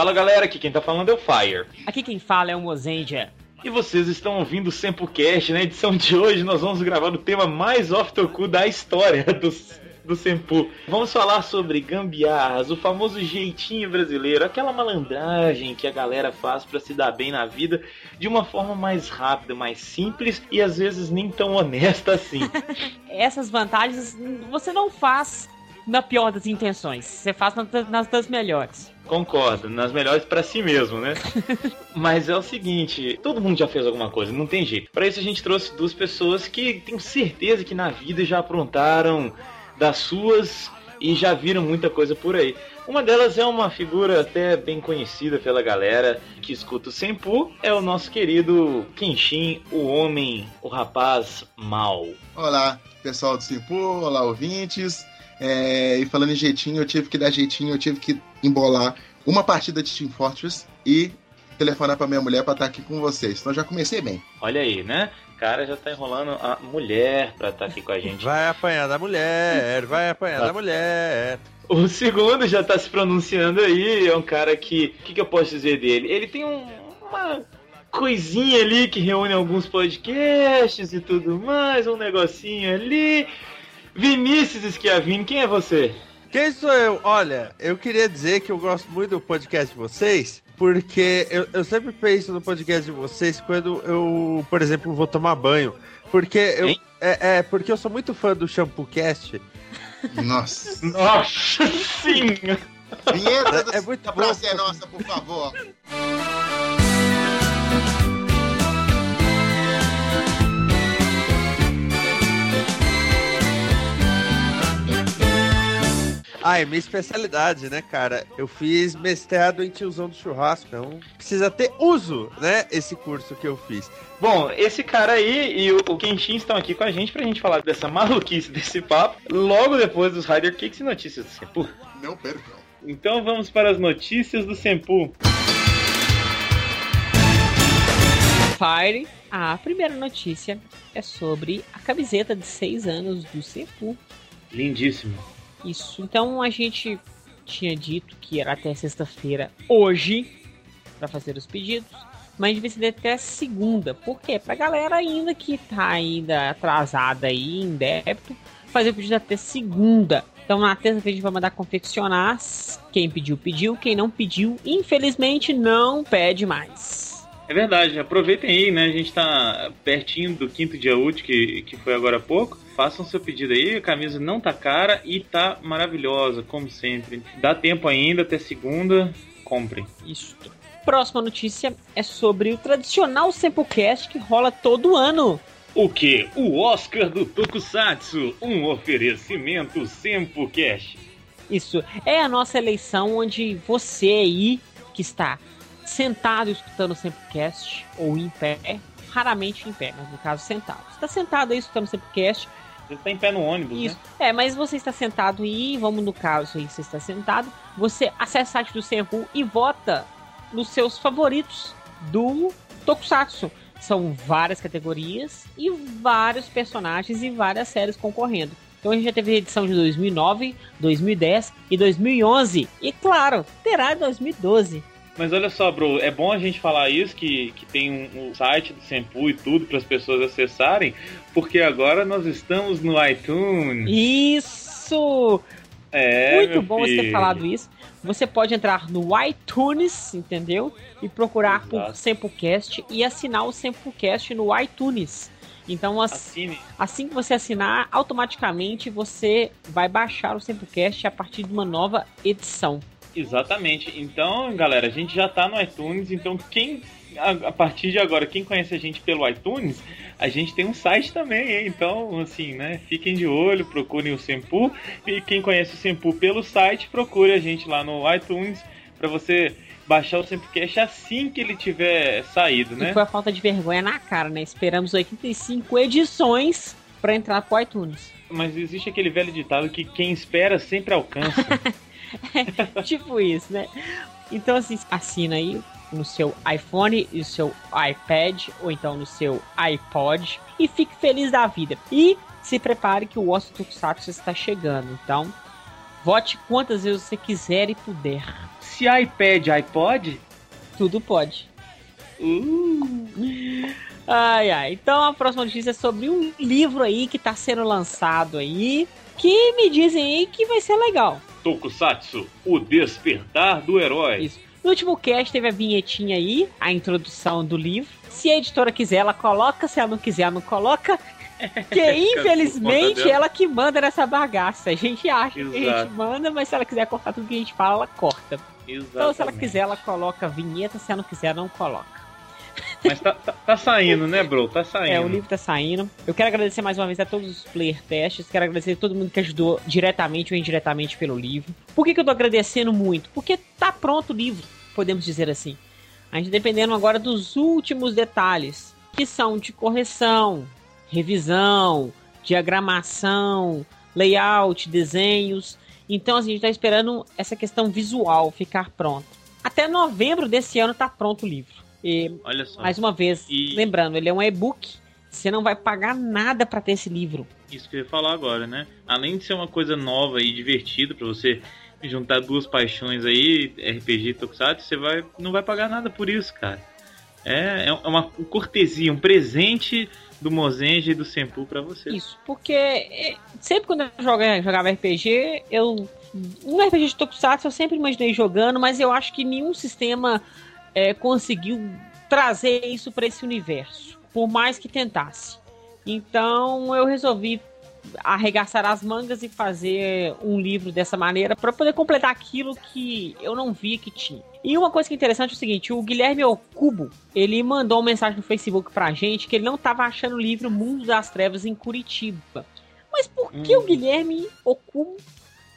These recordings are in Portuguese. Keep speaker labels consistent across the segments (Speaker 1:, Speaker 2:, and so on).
Speaker 1: Fala galera, aqui quem tá falando é o Fire.
Speaker 2: Aqui quem fala é o Mozendia.
Speaker 1: E vocês estão ouvindo o Sempocast, na edição de hoje nós vamos gravar o tema mais off-toku da história dos do Sempu. Vamos falar sobre gambiarras, o famoso jeitinho brasileiro, aquela malandragem que a galera faz para se dar bem na vida de uma forma mais rápida, mais simples e às vezes nem tão honesta assim.
Speaker 2: Essas vantagens você não faz na pior das intenções, você faz nas das melhores.
Speaker 1: Concordo, nas melhores para si mesmo, né? Mas é o seguinte, todo mundo já fez alguma coisa, não tem jeito. Para isso a gente trouxe duas pessoas que tenho certeza que na vida já aprontaram das suas e já viram muita coisa por aí. Uma delas é uma figura até bem conhecida pela galera que escuta o Senpu, é o nosso querido Kenshin, o homem, o rapaz mal.
Speaker 3: Olá, pessoal do Senpu, olá ouvintes. É, e falando em jeitinho, eu tive que dar jeitinho, eu tive que embolar uma partida de Team Fortress e telefonar para minha mulher para estar tá aqui com vocês. Então já comecei bem.
Speaker 1: Olha aí, né? cara já tá enrolando a mulher pra estar tá aqui com a gente.
Speaker 4: Vai apanhar da mulher, vai apanhar da mulher.
Speaker 1: O segundo já tá se pronunciando aí, é um cara que. O que, que eu posso dizer dele? Ele tem um, uma coisinha ali que reúne alguns podcasts e tudo mais, um negocinho ali. Vinícius Schiavini, quem é você?
Speaker 4: Quem sou eu? Olha, eu queria dizer que eu gosto muito do podcast de vocês, porque eu, eu sempre penso no podcast de vocês quando eu, por exemplo, vou tomar banho. Porque eu, é, é, porque eu sou muito fã do Shampoo Cast.
Speaker 3: Nossa.
Speaker 1: Nossa, sim!
Speaker 3: Vinheta do é, é muito da Praça é Nossa, por favor.
Speaker 4: Ah, é minha especialidade, né, cara? Eu fiz mestrado em tiozão do churrasco, então precisa ter uso, né, esse curso que eu fiz.
Speaker 1: Bom, esse cara aí e o Kenshin estão aqui com a gente pra gente falar dessa maluquice desse papo, logo depois dos Rider Kicks e notícias do Senpu.
Speaker 3: Não percam.
Speaker 1: Então vamos para as notícias do Senpu.
Speaker 2: Fire, a primeira notícia é sobre a camiseta de 6 anos do Senpu.
Speaker 1: Lindíssimo.
Speaker 2: Isso. Então a gente tinha dito que era até sexta-feira hoje para fazer os pedidos, mas devia ser até segunda. Por quê? Pra galera ainda que tá ainda atrasada aí em débito, fazer o pedido até segunda. Então na terça-feira a gente vai mandar confeccionar. Quem pediu, pediu. Quem não pediu, infelizmente não pede mais.
Speaker 1: É verdade, aproveitem aí, né? A gente tá pertinho do quinto dia útil, que, que foi agora há pouco. Façam seu pedido aí, a camisa não tá cara e tá maravilhosa, como sempre. Dá tempo ainda, até segunda, comprem.
Speaker 2: Isso. Próxima notícia é sobre o tradicional Sempocast que rola todo ano.
Speaker 1: O que? O Oscar do Tokusatsu, um oferecimento Sempocast.
Speaker 2: Isso, é a nossa eleição onde você aí que está sentado escutando o Sempocast ou em pé, raramente em pé, mas no caso sentado. Você está sentado aí escutando o Sempocast.
Speaker 1: Você está em pé no ônibus,
Speaker 2: Isso.
Speaker 1: né?
Speaker 2: É, mas você está sentado e, vamos no caso aí, você está sentado, você acessa o site do Senpu e vota nos seus favoritos do Tokusatsu. São várias categorias e vários personagens e várias séries concorrendo. Então a gente já teve a edição de 2009, 2010 e 2011. E claro, terá 2012.
Speaker 1: Mas olha só, bro, é bom a gente falar isso, que, que tem um, um site do Sempu e tudo para as pessoas acessarem, porque agora nós estamos no iTunes.
Speaker 2: Isso!
Speaker 1: É,
Speaker 2: Muito bom filho. você ter falado isso. Você pode entrar no iTunes, entendeu? E procurar Exato. por Sempocast e assinar o Sempocast no iTunes. Então, assim, assim que você assinar, automaticamente você vai baixar o Sempocast a partir de uma nova edição.
Speaker 1: Exatamente. Então, galera, a gente já tá no iTunes, então quem a, partir de agora, quem conhece a gente pelo iTunes, a gente tem um site também, hein? então, assim, né? Fiquem de olho, procurem o Sempu. E quem conhece o Sempu pelo site, procure a gente lá no iTunes para você baixar o Sempcast assim que ele tiver saído, né?
Speaker 2: E foi a falta de vergonha na cara, né? Esperamos 85 edições para entrar pro iTunes.
Speaker 1: Mas existe aquele velho ditado que quem espera sempre alcança.
Speaker 2: tipo isso, né? Então, assim, assina aí no seu iPhone e no seu iPad ou então no seu iPod e fique feliz da vida. E se prepare que o Osso Tokusatsu está chegando. Então, Vote quantas vezes você quiser e puder.
Speaker 1: Se iPad, iPod?
Speaker 2: Tudo pode. Uh. Ai, ai. Então a próxima notícia é sobre um livro aí que tá sendo lançado aí. Que me dizem aí que vai ser legal.
Speaker 1: Tokusatsu, o despertar do herói.
Speaker 2: Isso. No último cast teve a vinhetinha aí, a introdução do livro. Se a editora quiser, ela coloca. Se ela não quiser, ela não coloca. Que infelizmente ela que manda nessa bagaça. A gente acha Exato. que a gente manda, mas se ela quiser cortar tudo que a gente fala, ela corta. Exatamente. Então se ela quiser, ela coloca a vinheta, se ela não quiser, não coloca.
Speaker 1: Mas tá, tá, tá, saindo, né, bro? Tá saindo.
Speaker 2: É, o livro tá saindo. Eu quero agradecer mais uma vez a todos os player testes. Quero agradecer a todo mundo que ajudou diretamente ou indiretamente pelo livro. Por que, que eu tô agradecendo muito? Porque tá pronto o livro, podemos dizer assim. A gente dependendo agora dos últimos detalhes, que são de correção, revisão, diagramação, layout, desenhos. Então assim, a gente está esperando essa questão visual ficar pronta. Até novembro desse ano tá pronto o livro. E, Olha só. Mais uma vez, e... lembrando, ele é um e-book. Você não vai pagar nada para ter esse livro.
Speaker 1: Isso que eu ia falar agora, né? Além de ser uma coisa nova e divertida para você juntar duas paixões aí, RPG e Tokusatsu, você vai, não vai pagar nada por isso, cara. É, é uma cortesia, um presente do Mozenji e do Senpu para você.
Speaker 2: Isso, porque é, sempre quando eu jogava, jogava RPG, eu. Um RPG de Tokusatsu eu sempre imaginei jogando, mas eu acho que nenhum sistema é, conseguiu trazer isso para esse universo, por mais que tentasse. Então eu resolvi arregaçar as mangas e fazer um livro dessa maneira para poder completar aquilo que eu não via que tinha. E uma coisa que é interessante é o seguinte, o Guilherme Okubo, ele mandou uma mensagem no Facebook pra gente que ele não estava achando o livro Mundo das Trevas em Curitiba. Mas por que hum. o Guilherme Okubo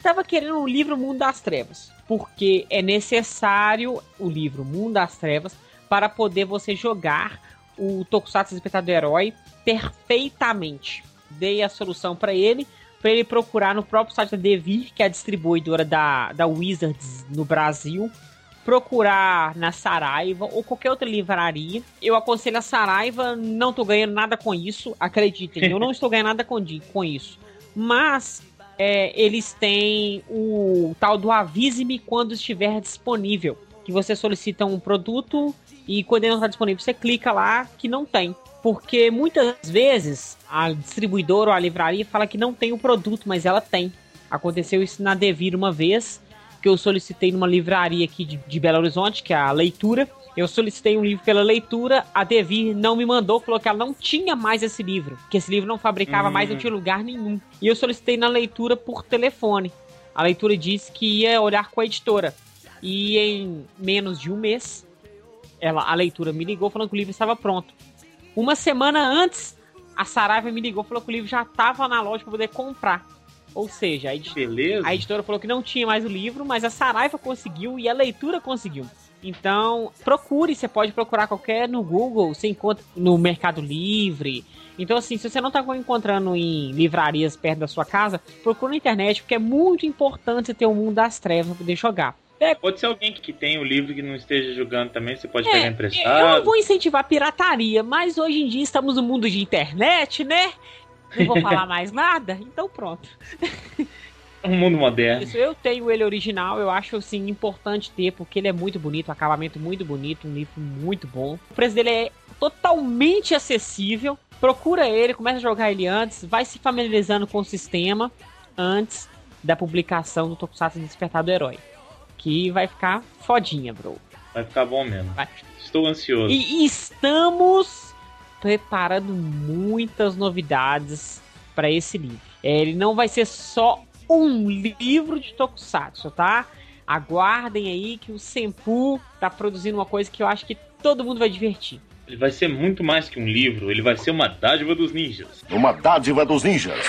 Speaker 2: estava querendo o livro Mundo das Trevas? Porque é necessário o livro Mundo das Trevas para poder você jogar o Tokusatsu Despertar do Herói perfeitamente dei a solução para ele, para ele procurar no próprio site da Devir, que é a distribuidora da, da Wizards no Brasil, procurar na Saraiva ou qualquer outra livraria. Eu aconselho a Saraiva, não tô ganhando nada com isso, acreditem, eu não estou ganhando nada com, com isso. Mas é, eles têm o tal do avise-me quando estiver disponível. Que você solicita um produto e quando ele não está disponível, você clica lá que não tem porque muitas vezes a distribuidora ou a livraria fala que não tem o produto, mas ela tem. Aconteceu isso na Devir uma vez, que eu solicitei numa livraria aqui de, de Belo Horizonte, que é a Leitura. Eu solicitei um livro pela leitura, a Devir não me mandou, falou que ela não tinha mais esse livro, que esse livro não fabricava mais, não hum. tinha lugar nenhum. E eu solicitei na leitura por telefone. A leitura disse que ia olhar com a editora. E em menos de um mês, ela, a leitura me ligou falando que o livro estava pronto. Uma semana antes, a Saraiva me ligou falou que o livro já estava na loja para poder comprar. Ou seja, a, ed Beleza. a editora falou que não tinha mais o livro, mas a Saraiva conseguiu e a leitura conseguiu. Então, procure, você pode procurar qualquer no Google, você encontra no Mercado Livre. Então, assim, se você não está encontrando em livrarias perto da sua casa, procure na internet, porque é muito importante você ter o mundo das trevas para poder jogar.
Speaker 1: É, pode ser alguém que tem o livro que não esteja jogando também, você pode é, pegar emprestado. Eu
Speaker 2: não vou incentivar a pirataria, mas hoje em dia estamos no mundo de internet, né? Não vou falar mais nada, então pronto.
Speaker 1: Um mundo moderno.
Speaker 2: Isso, eu tenho ele original, eu acho assim importante ter, porque ele é muito bonito, um acabamento muito bonito, um livro muito bom. O preço dele é totalmente acessível. Procura ele, começa a jogar ele antes, vai se familiarizando com o sistema antes da publicação do Tokusatsu Despertar do Herói que vai ficar fodinha, bro.
Speaker 1: Vai ficar bom mesmo. Vai. Estou ansioso.
Speaker 2: E estamos preparando muitas novidades para esse livro. É, ele não vai ser só um livro de Tokusatsu, tá? Aguardem aí que o Senpu tá produzindo uma coisa que eu acho que todo mundo vai divertir.
Speaker 1: Ele vai ser muito mais que um livro, ele vai ser uma dádiva dos ninjas.
Speaker 5: Uma dádiva dos ninjas.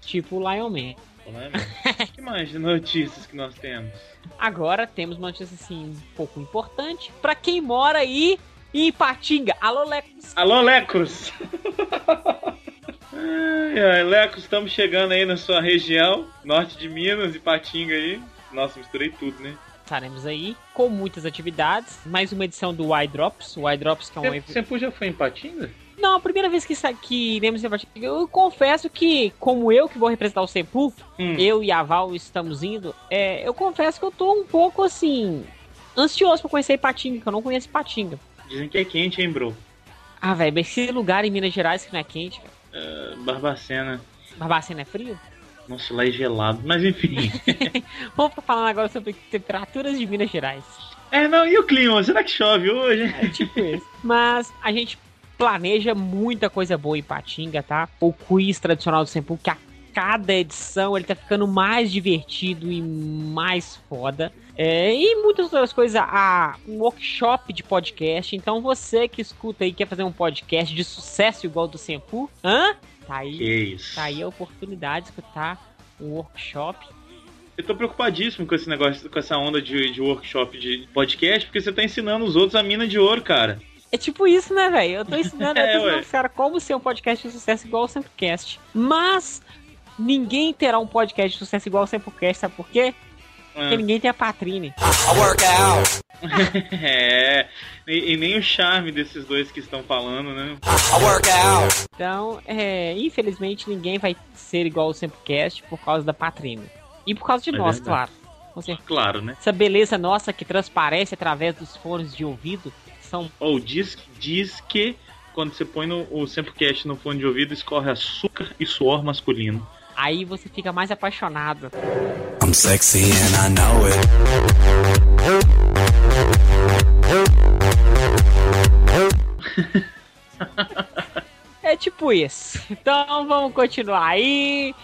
Speaker 2: Tipo o Lion Man.
Speaker 1: O que mais de notícias que nós temos?
Speaker 2: Agora temos uma notícia assim um pouco importante para quem mora aí em Ipatinga. Alô, Lecos.
Speaker 1: Alô, Lecos. ai, ai, Lecos, estamos chegando aí na sua região, norte de Minas, Ipatinga aí. Nossa, misturei tudo, né?
Speaker 2: Estaremos aí com muitas atividades. Mais uma edição do Y Drops. O Y Drops que é um
Speaker 1: evento. Você já foi em Ipatinga?
Speaker 2: Não, a primeira vez que, que iremos ser Patinga, eu confesso que, como eu que vou representar o Sempu,
Speaker 1: Hum.
Speaker 2: eu e a Val estamos indo, é, eu confesso que eu tô um pouco assim. ansioso pra conhecer Patinga, que eu não conheço Patinga.
Speaker 1: Dizem que é quente, hein, bro?
Speaker 2: Ah, velho, mas esse lugar em Minas Gerais que não é quente, velho.
Speaker 1: Uh, Barbacena.
Speaker 2: Barbacena é frio?
Speaker 1: Nossa, lá é gelado. Mas enfim.
Speaker 2: Vamos falando agora sobre temperaturas de Minas Gerais.
Speaker 1: é, não, e o clima? Será que chove hoje?
Speaker 2: É tipo isso. Mas a gente planeja muita coisa boa em Patinga, tá? O quiz tradicional do Sempu, que a cada edição ele tá ficando mais divertido e mais foda. É, e muitas outras coisas, a, um workshop de podcast. Então você que escuta aí quer fazer um podcast de sucesso igual do Sempu, hã? Tá aí, tá aí a oportunidade de escutar um workshop.
Speaker 1: Eu tô preocupadíssimo com esse negócio, com essa onda de, de workshop de podcast, porque você tá ensinando os outros a mina de ouro, cara.
Speaker 2: É tipo isso, né, velho? Eu tô ensinando, eu
Speaker 1: É,
Speaker 2: tô ensinando
Speaker 1: ué.
Speaker 2: os caras como ser um podcast de sucesso igual ao Sempocast. Mas ninguém terá um podcast de sucesso igual ao Sempocast, sabe por quê? Porque
Speaker 1: Ah,
Speaker 2: ninguém tem a Patrine.
Speaker 1: é. E, e nem o charme desses dois que estão falando, né?
Speaker 2: Então, é, infelizmente, ninguém vai ser igual ao Sempocast por causa da Patrine. E por causa de
Speaker 1: É
Speaker 2: nós,
Speaker 1: verdade.
Speaker 2: claro. Com certeza.
Speaker 1: Claro, né?
Speaker 2: Essa beleza nossa que transparece através dos fones de ouvido são.
Speaker 1: Ou diz, diz que quando você põe no, o Sempocast no fone de ouvido, escorre açúcar e suor masculino.
Speaker 2: Aí você fica mais apaixonado.
Speaker 5: I'm sexy and I know it.
Speaker 2: É tipo isso. Então vamos continuar aí.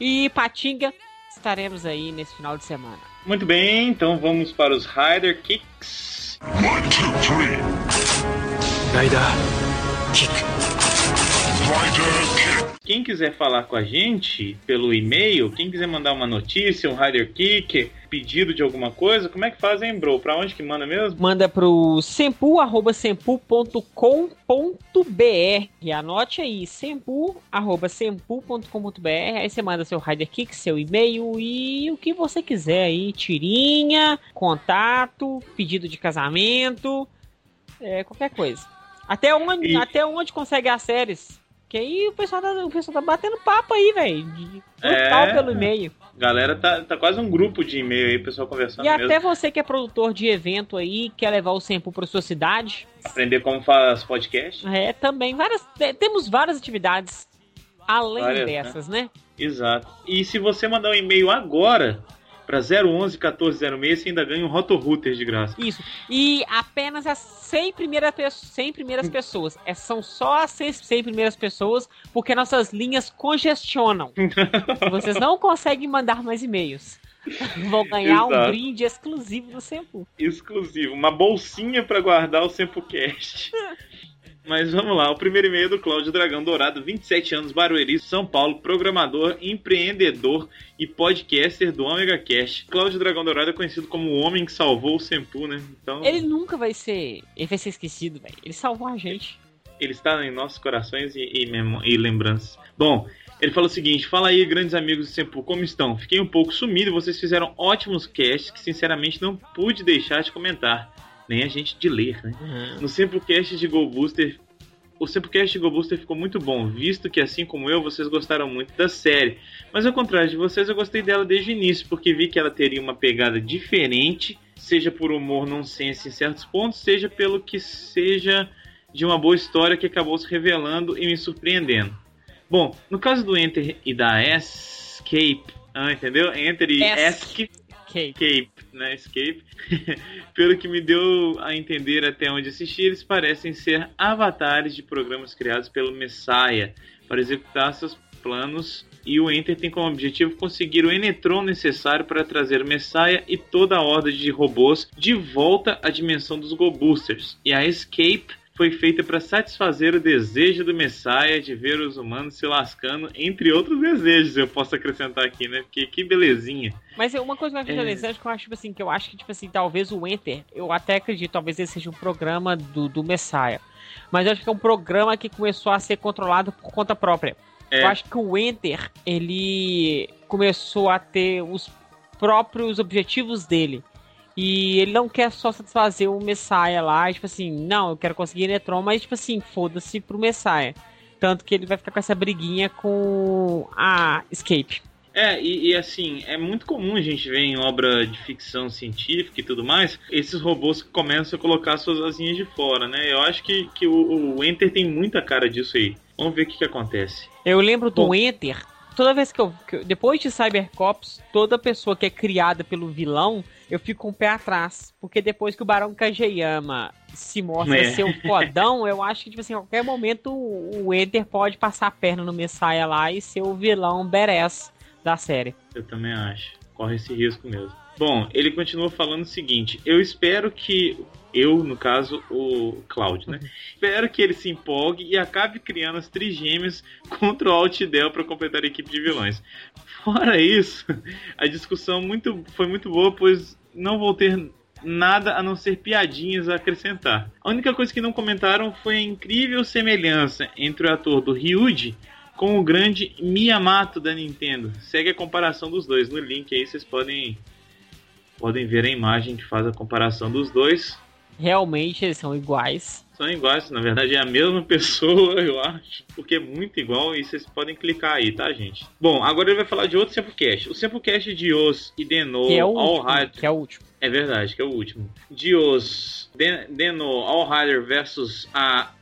Speaker 2: E Patinga, estaremos aí nesse final de semana.
Speaker 1: Muito bem, então vamos para os Rider Kicks.
Speaker 6: One, two, three. Rider kick.
Speaker 1: Quem quiser falar com a gente pelo e-mail, quem quiser mandar uma notícia, um Rider Kick, pedido de alguma coisa, como é que fazem, bro? Pra onde que manda mesmo?
Speaker 2: Manda pro sempu.sempu.com.br. Anote aí, sempu.sempu.com.br. Aí você manda seu Rider Kick, seu e-mail e o que você quiser aí. Tirinha, contato, pedido de casamento, é, qualquer coisa. Até onde,
Speaker 1: E-
Speaker 2: até onde consegue as séries. Que aí o pessoal tá, o pessoal tá batendo papo aí, velho.
Speaker 1: É.
Speaker 2: pelo e-mail.
Speaker 1: Galera, tá, tá quase um grupo de e-mail aí, pessoal conversando
Speaker 2: E
Speaker 1: mesmo.
Speaker 2: até você que é produtor de evento aí, quer levar o Sempu pra sua cidade,
Speaker 1: Aprender como faz podcast.
Speaker 2: É, também. Várias, te- temos várias atividades além
Speaker 1: Várias,
Speaker 2: dessas, né?
Speaker 1: Exato. E se você mandar um e-mail agora pra 011 1406, você ainda ganha um Rotorouter de graça.
Speaker 2: Isso. E apenas as 100 primeiras, pe- 100 primeiras pessoas. É, são só as 100, 100 primeiras pessoas, porque nossas linhas congestionam. Vocês não conseguem mandar mais e-mails. Vão ganhar um
Speaker 1: Exato.
Speaker 2: brinde exclusivo do Sempu.
Speaker 1: exclusivo, uma bolsinha pra guardar o SempoCast. Mas vamos lá, o primeiro e-mail é do Cláudio Dragão Dourado, 27 anos, Barueri, São Paulo, programador, empreendedor e podcaster do Omega Cast. Cláudio Dragão Dourado é conhecido como o homem que salvou o Sempu, né? Então,
Speaker 2: Ele nunca vai ser. Ele vai ser esquecido, velho. Ele salvou a gente.
Speaker 1: ele está em nossos corações e, e, memo- e lembranças. Bom, ele fala o seguinte: Fala aí, grandes amigos do Sempu, como estão? Fiquei um pouco sumido, vocês fizeram ótimos casts que sinceramente não pude deixar de comentar. Nem a gente de ler, né? No Semplecast de Go Booster, o Semplecast de Go Booster ficou muito bom, visto que assim como eu, vocês gostaram muito da série. Mas ao contrário de vocês, eu gostei dela desde o início, porque vi que ela teria uma pegada diferente, seja por humor nonsense em certos pontos, seja pelo que seja de uma boa história que acabou se revelando e me surpreendendo. Bom, no caso do Enter e da Escape, ah, entendeu? Enter e
Speaker 2: Esc-
Speaker 1: Escape
Speaker 2: Ok.
Speaker 1: Escape, né? Escape. Pelo que me deu a entender até onde assisti, eles parecem ser avatares de programas criados pelo Messiah para executar seus planos. E o Enter tem como objetivo conseguir o Enetron necessário para trazer o Messiah e toda a horda de robôs de volta à dimensão dos Go Boosters. E a Escape foi feita para satisfazer o desejo do Messiah de ver os humanos se lascando, entre outros desejos, eu posso acrescentar aqui, né? Porque que belezinha.
Speaker 2: Mas é uma coisa mais
Speaker 1: É.
Speaker 2: interessante que eu acho, tipo assim, que eu acho que, tipo assim, talvez o Enter, eu até acredito, talvez ele seja um programa do, do Messiah. Mas eu acho que é um programa que começou a ser controlado por conta própria.
Speaker 1: É.
Speaker 2: Eu acho que o Enter, ele começou a ter os próprios objetivos dele. E ele não quer só satisfazer o Messiah lá, tipo assim, não, eu quero conseguir Electron, mas tipo assim, foda-se pro Messiah. Tanto que ele vai ficar com essa briguinha com a Escape.
Speaker 1: É, e, e, assim, é muito comum a gente ver em obra de ficção científica e tudo mais, esses robôs que começam a colocar suas asinhas de fora, né? Eu acho que, que o, o Enter tem muita cara disso aí. Vamos ver o que, que acontece.
Speaker 2: Eu lembro do Bom, Enter, toda vez que eu, que eu, Depois de Cybercops, toda pessoa que é criada pelo vilão, eu fico com um o pé atrás. Porque depois que o Barão Kageyama se mostra é. ser um fodão, eu acho que, tipo assim, a qualquer momento o Enter pode passar a perna no Messiah lá e ser o vilão badass da série.
Speaker 1: Eu também acho. Corre esse risco mesmo. Bom, ele continua falando o seguinte: eu espero que. Eu, no caso, o Cloud, né? espero que ele se empolgue e acabe criando as trigêmeas contra o Altidel para completar a equipe de vilões. Fora isso, a discussão muito, foi muito boa, pois não vou ter nada a não ser piadinhas a acrescentar. A única coisa que não comentaram foi a incrível semelhança entre o ator do Ryuji com o grande Miyamoto da Nintendo. Segue a comparação dos dois. No link aí vocês podem, podem ver a imagem que faz a comparação dos dois.
Speaker 2: Realmente eles são iguais.
Speaker 1: São iguais, na verdade é a mesma pessoa, eu acho, porque é muito igual e vocês podem clicar aí, tá, gente? Bom, agora ele vai falar de outro Samplecast. O Samplecast de Os e Deno
Speaker 2: que é o All último, Rider. Que é o último.
Speaker 1: É verdade, que é o último. De Os, Deno All Rider versus a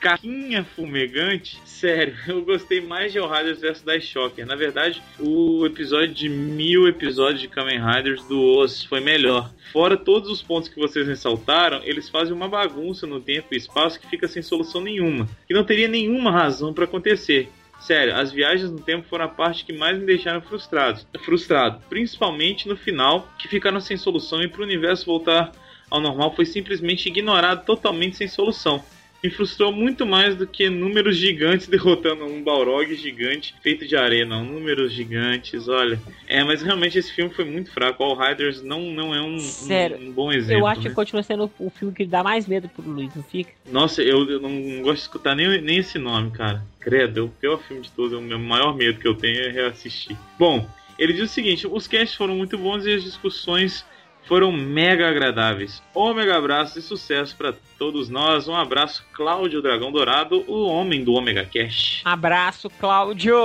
Speaker 1: caquinha fumegante, sério, eu gostei mais de All Riders vs Dice Shocker. Na verdade, o episódio de mil episódios de Kamen Riders do Oz foi melhor. Fora todos os pontos que vocês ressaltaram, eles fazem uma bagunça no tempo e espaço que fica sem solução nenhuma. E não teria nenhuma razão para acontecer. Sério, as viagens no tempo foram a parte que mais me deixaram frustrado. Frustrado, principalmente no final, que ficaram sem solução e para o universo voltar ao normal foi simplesmente ignorado totalmente sem solução me frustrou muito mais do que números gigantes derrotando um Balrog gigante feito de areia, não. Números gigantes, olha. É, mas realmente esse filme foi muito fraco. All Riders não, não é um,
Speaker 2: Sério,
Speaker 1: um, um bom exemplo.
Speaker 2: Eu acho
Speaker 1: né?
Speaker 2: que continua sendo o filme que dá mais medo pro Luiz, não fica?
Speaker 1: Nossa, eu, eu não gosto de escutar nem, nem esse nome, cara. Credo, é o pior filme de todos. O meu maior medo que eu tenho é reassistir. Bom, ele diz o seguinte: os casts foram muito bons e as discussões foram mega agradáveis. Um mega abraço e sucesso para todos nós. Um abraço, Cláudio Dragão Dourado, o homem do Omega Cash.
Speaker 2: Abraço, Cláudio!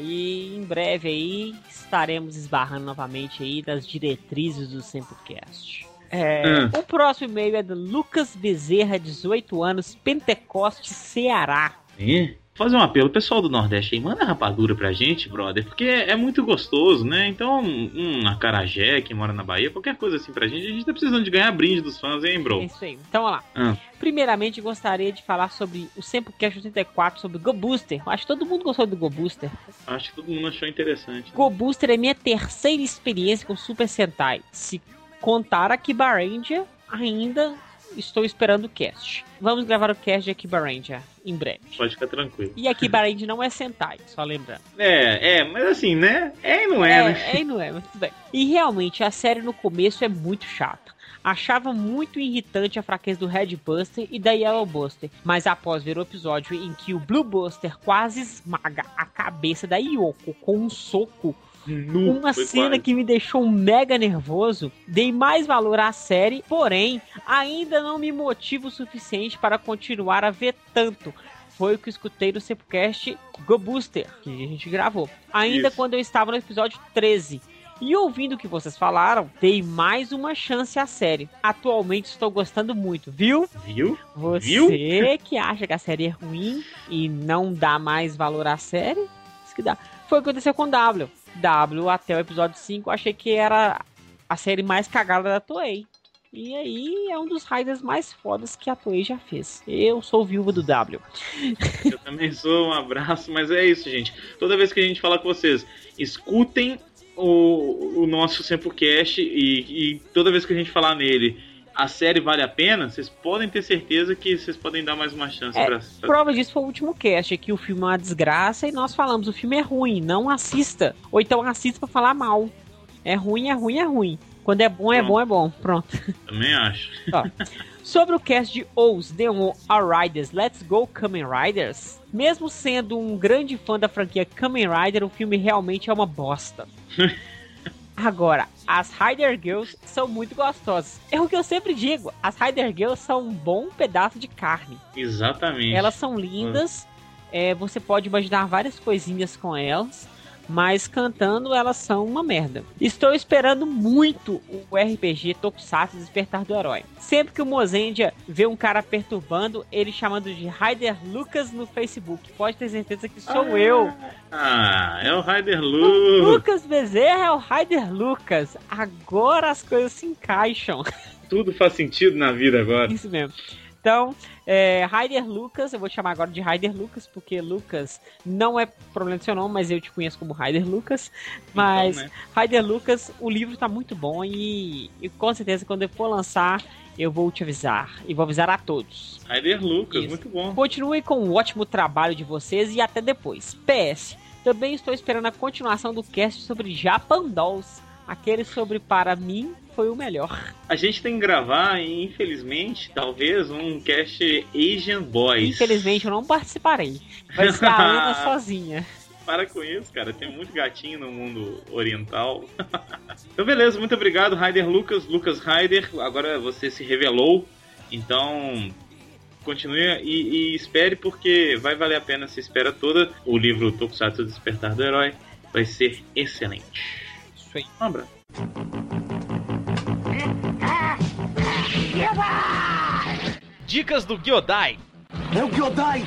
Speaker 2: E em breve aí estaremos esbarrando novamente aí das diretrizes do Sempocast. É, hum. O próximo e-mail é do Lucas Bezerra, 18 anos, Pentecoste, Ceará.
Speaker 1: Fazer um apelo, pessoal do Nordeste aí, manda rapadura pra gente, brother, porque é muito gostoso, né? Então, um acarajé que mora na Bahia, qualquer coisa assim pra gente, a gente tá precisando de ganhar brinde dos fãs, hein, bro?
Speaker 2: É isso aí. Então, olha lá. Ah. Primeiramente, gostaria de falar sobre o Sempocast 84, sobre o Go Booster. Acho que todo mundo gostou do Go Booster.
Speaker 1: Acho que todo mundo achou interessante. Né?
Speaker 2: Go Booster é minha terceira experiência com Super Sentai. Se contar a Kiba Ranger, ainda estou esperando o cast. Vamos gravar o cast de Akiba Ranger em breve.
Speaker 1: Pode ficar tranquilo.
Speaker 2: E Akiba Ranger não é Sentai, só lembrando.
Speaker 1: É, é, mas assim, né? É e não é, é né?
Speaker 2: É e não é, mas tudo bem. E realmente, a série no começo é muito chata. Achava muito irritante a fraqueza do Red Buster e da Yellow Buster, mas após ver o episódio em que o Blue Buster quase esmaga a cabeça da Yoko com um soco,
Speaker 1: Nu,
Speaker 2: uma cena quase. que me deixou mega nervoso. Dei mais valor à série, porém, ainda não me motiva o suficiente para continuar a ver tanto. Foi o que escutei no Sepulcast Go Booster, que a gente gravou. Ainda Isso. quando eu estava no episódio 13. E ouvindo o que vocês falaram, dei mais uma chance à série. Atualmente estou gostando muito, viu?
Speaker 1: Viu?
Speaker 2: Você
Speaker 1: viu?
Speaker 2: que acha que a série é ruim e não dá mais valor à série, isso que dá. Foi o que aconteceu com W. W até o episódio 5, achei que era a série mais cagada da Toei. E aí é um dos raiders mais fodas que a Toei já fez. Eu sou viúva do W.
Speaker 1: Eu também sou, um abraço, mas é isso, gente. Toda vez que a gente fala com vocês, escutem o, o nosso Sempocast e, e toda vez que a gente falar nele a série vale a pena, vocês podem ter certeza que vocês podem dar mais uma chance
Speaker 2: é,
Speaker 1: pra.
Speaker 2: Prova disso foi o último cast, que o filme é uma desgraça e nós falamos, o filme é ruim, não assista. Ou então assista pra falar mal. É ruim, é ruim, é ruim. Quando é bom, é Pronto. é bom, é bom. Pronto.
Speaker 1: Também acho.
Speaker 2: Ó, sobre o cast de O's Demon Riders Let's Go Kamen Riders, mesmo sendo um grande fã da franquia Kamen Rider, o filme realmente é uma bosta. Agora, as Rider Girls são muito gostosas. É o que eu sempre digo, as Rider Girls são um bom pedaço de carne.
Speaker 1: Exatamente.
Speaker 2: Elas são lindas, é, você pode imaginar várias coisinhas com elas, mas cantando elas são uma merda. Estou esperando muito o RPG Tokusatsu Despertar do Herói. Sempre que o Mozendia vê um cara perturbando, ele chamando de Ryder Lucas no Facebook. Pode ter certeza que sou eu.
Speaker 1: Ah, é o Ryder
Speaker 2: O
Speaker 1: Lu.
Speaker 2: Lucas Bezerra é o Ryder Lucas. Agora as coisas se encaixam.
Speaker 1: Tudo faz sentido na vida agora.
Speaker 2: Isso mesmo. Então, é, Ryder Lucas, eu vou te chamar agora de Ryder Lucas, porque Lucas não é problema do seu nome, mas eu te conheço como Ryder Lucas. Mas,
Speaker 1: Então, né?
Speaker 2: Ryder Lucas, o livro tá muito bom e, e com certeza quando eu for lançar, eu vou te avisar. E vou avisar a todos.
Speaker 1: Ryder Lucas,
Speaker 2: Isso.
Speaker 1: muito bom.
Speaker 2: Continue com o ótimo trabalho de vocês e até depois. PS, também estou esperando a continuação do cast sobre Japan Dolls. Aquele sobre Para Mim foi o melhor.
Speaker 1: A gente tem que gravar, infelizmente, talvez, um cast Asian Boys.
Speaker 2: Infelizmente eu não participarei. Vai ser a Ana sozinha.
Speaker 1: Para com isso, cara. Tem muito gatinho no mundo oriental. então, beleza. Muito obrigado, Ryder Lucas. Lucas Ryder. Agora você se revelou. Então, continue e, e espere, porque vai valer a pena. Você espera toda. O livro Tokusatsu Despertar do Herói vai ser excelente.
Speaker 2: Isso aí.
Speaker 1: Abraço.
Speaker 7: Dicas do Gyodai.
Speaker 6: É o Gyodai!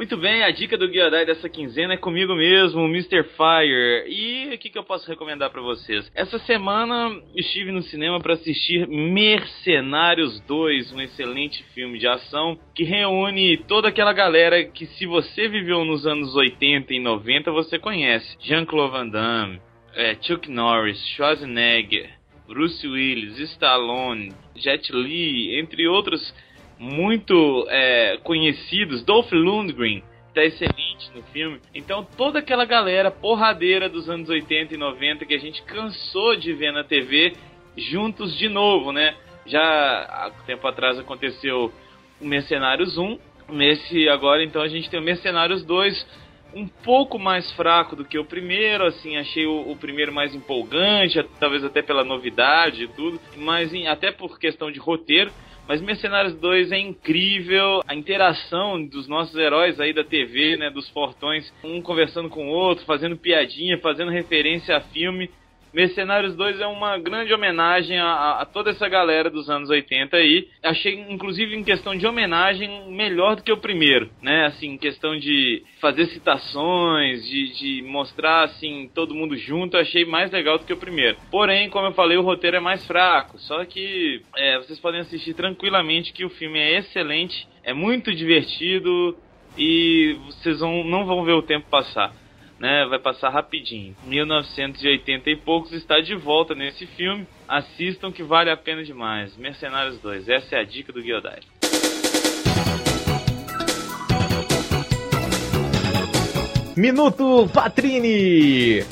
Speaker 1: Muito bem, a dica do Guiadai dessa quinzena é comigo mesmo, Mr. Fire. E o que, que eu posso recomendar pra vocês? Essa semana estive no cinema para assistir Mercenários 2, um excelente filme de ação que reúne toda aquela galera que, se você viveu nos anos 80 e 90, você conhece: Jean-Claude Van Damme, é, Chuck Norris, Schwarzenegger, Bruce Willis, Stallone, Jet Li, entre outros muito é, conhecidos, Dolph Lundgren tá excelente no filme. Então toda aquela galera porradeira dos anos 80 e 90 que a gente cansou de ver na TV juntos de novo, né? Já há tempo atrás aconteceu o Mercenários 1, nesse agora então a gente tem o Mercenários 2 um pouco mais fraco do que o primeiro, assim, achei o, o primeiro mais empolgante, talvez até pela novidade e tudo, mas em- até por questão de roteiro. Mas Mercenários 2 é incrível, a interação dos nossos heróis aí da TV, né, dos portões, um conversando com o outro, fazendo piadinha, fazendo referência a filme. Mercenários 2 é uma grande homenagem a, a toda essa galera dos anos 80 aí. Achei, inclusive, em questão de homenagem, melhor do que o primeiro, né? Assim, em questão de fazer citações, de, de mostrar, assim, todo mundo junto, achei mais legal do que o primeiro. Porém, como eu falei, o roteiro é mais fraco. Só que é, vocês podem assistir tranquilamente que o filme é excelente, é muito divertido e vocês vão, não vão ver o tempo passar né? Vai passar rapidinho. 1980 e poucos está de volta nesse filme. Assistam que vale a pena demais. Mercenários 2. Essa é a dica do Giodai.
Speaker 7: Minuto Patrini.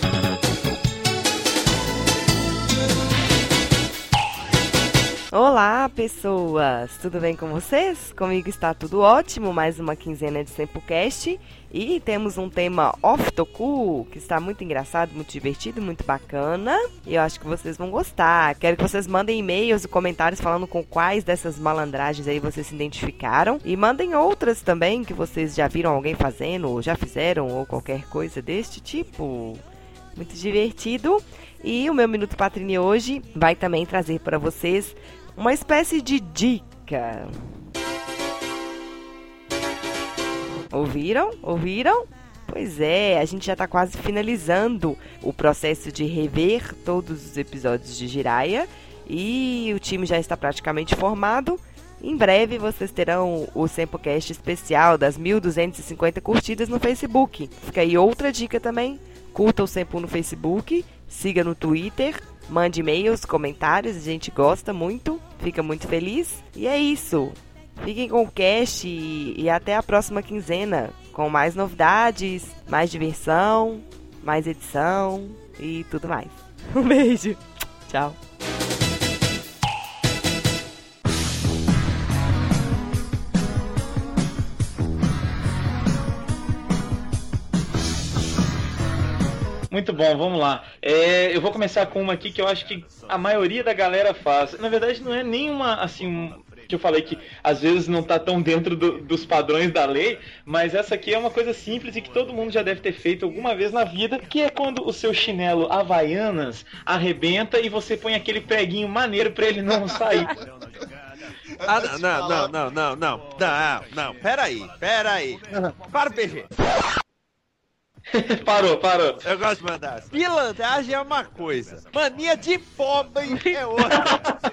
Speaker 8: Olá, pessoas! Tudo bem com vocês? Comigo está tudo ótimo, mais uma quinzena de Sempocast e temos um tema off-toku que está muito engraçado, muito divertido, muito bacana e eu acho que vocês vão gostar. Quero que vocês mandem e-mails e comentários falando com quais dessas malandragens aí vocês se identificaram e mandem outras também que vocês já viram alguém fazendo ou já fizeram ou qualquer coisa deste tipo. Muito divertido. E o meu Minuto Patrini hoje vai também trazer para vocês uma espécie de dica. Ouviram? Ouviram? Pois é, a gente já está quase finalizando o processo de rever todos os episódios de Jiraya e o time já está praticamente formado. Em breve vocês terão o Sempocast especial das 1250 curtidas no Facebook. Fica aí outra dica também. Curta o Sempo no Facebook, siga no Twitter, mande e-mails, comentários, a gente gosta muito, fica muito feliz. E é isso. Fiquem com o cast e, e até a próxima quinzena com mais novidades, mais diversão, mais edição e tudo mais. Um beijo. Tchau.
Speaker 1: Muito bom, vamos lá. É, eu vou começar com uma aqui que eu acho que a maioria da galera faz. Na verdade, não é nenhuma, assim, um- que eu falei que às vezes não tá tão dentro do- dos padrões da lei, mas essa aqui é uma coisa simples e que todo mundo já deve ter feito alguma vez na vida, que é quando o seu chinelo Havaianas arrebenta e você põe aquele preguinho maneiro pra ele não sair.
Speaker 4: Ah, não, não, não, não, não, não, não, não, peraí, peraí. Para o PG.
Speaker 1: parou, parou.
Speaker 4: Eu gosto de mandar. Pilantragem é uma coisa, mania de pobre é outra.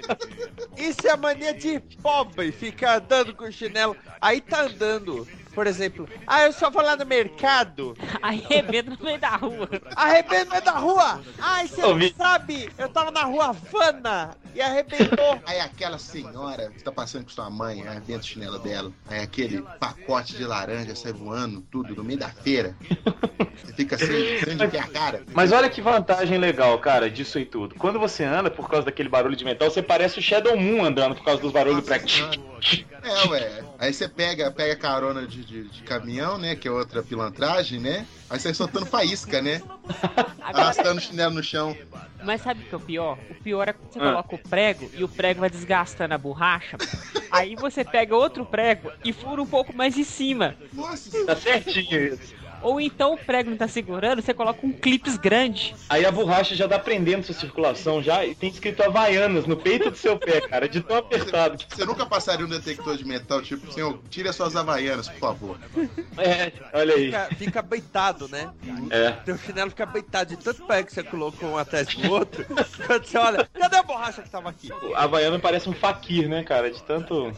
Speaker 4: Isso é mania de pobre, ficar andando com chinelo. Aí tá andando, por exemplo, ah, eu só vou lá no mercado,
Speaker 2: Arrebenta no meio da rua.
Speaker 4: arrebento no meio da rua. Ai, você não sabe, eu tava na rua Havana e arrebentou.
Speaker 3: Aí aquela senhora que tá passando com sua mãe, aí dentro do chinelo dela, aí aquele pacote de laranja sai voando, tudo, no meio da feira. Você fica sem, sem de a cara.
Speaker 1: Mas olha que vantagem legal, cara, disso e tudo. Quando você anda por causa daquele barulho de metal, você parece o Shadow Moon andando por causa dos barulhos
Speaker 3: Nossa
Speaker 1: pra.
Speaker 3: É, ué. Aí você pega, pega carona de, de, de caminhão, né? Que é outra pilantragem, né? Aí você soltando faísca, né? Arrastando o chinelo no chão.
Speaker 2: mas sabe o que é o pior? O pior é quando você
Speaker 1: Ah.
Speaker 2: coloca o prego e o prego vai desgastando a borracha. Aí você pega outro prego e fura um pouco mais de cima.
Speaker 3: Nossa,
Speaker 1: Tá certinho isso.
Speaker 2: Ou então o prego não tá segurando, você coloca um clips grande.
Speaker 1: Aí a borracha já tá prendendo sua circulação já e tem escrito Havaianas no peito do seu pé, cara, de tão apertado. que-
Speaker 3: você nunca passaria um detector de metal, tipo, senhor, tire as suas havaianas, por favor.
Speaker 1: É, olha aí.
Speaker 4: Fica, fica beitado, né?
Speaker 1: É.
Speaker 4: Teu chinelo fica beitado de tanto pé que você colocou um atrás do outro. Quando você olha, cadê a borracha que tava aqui?
Speaker 1: A Havaiana parece um faquir, né, cara? De tanto.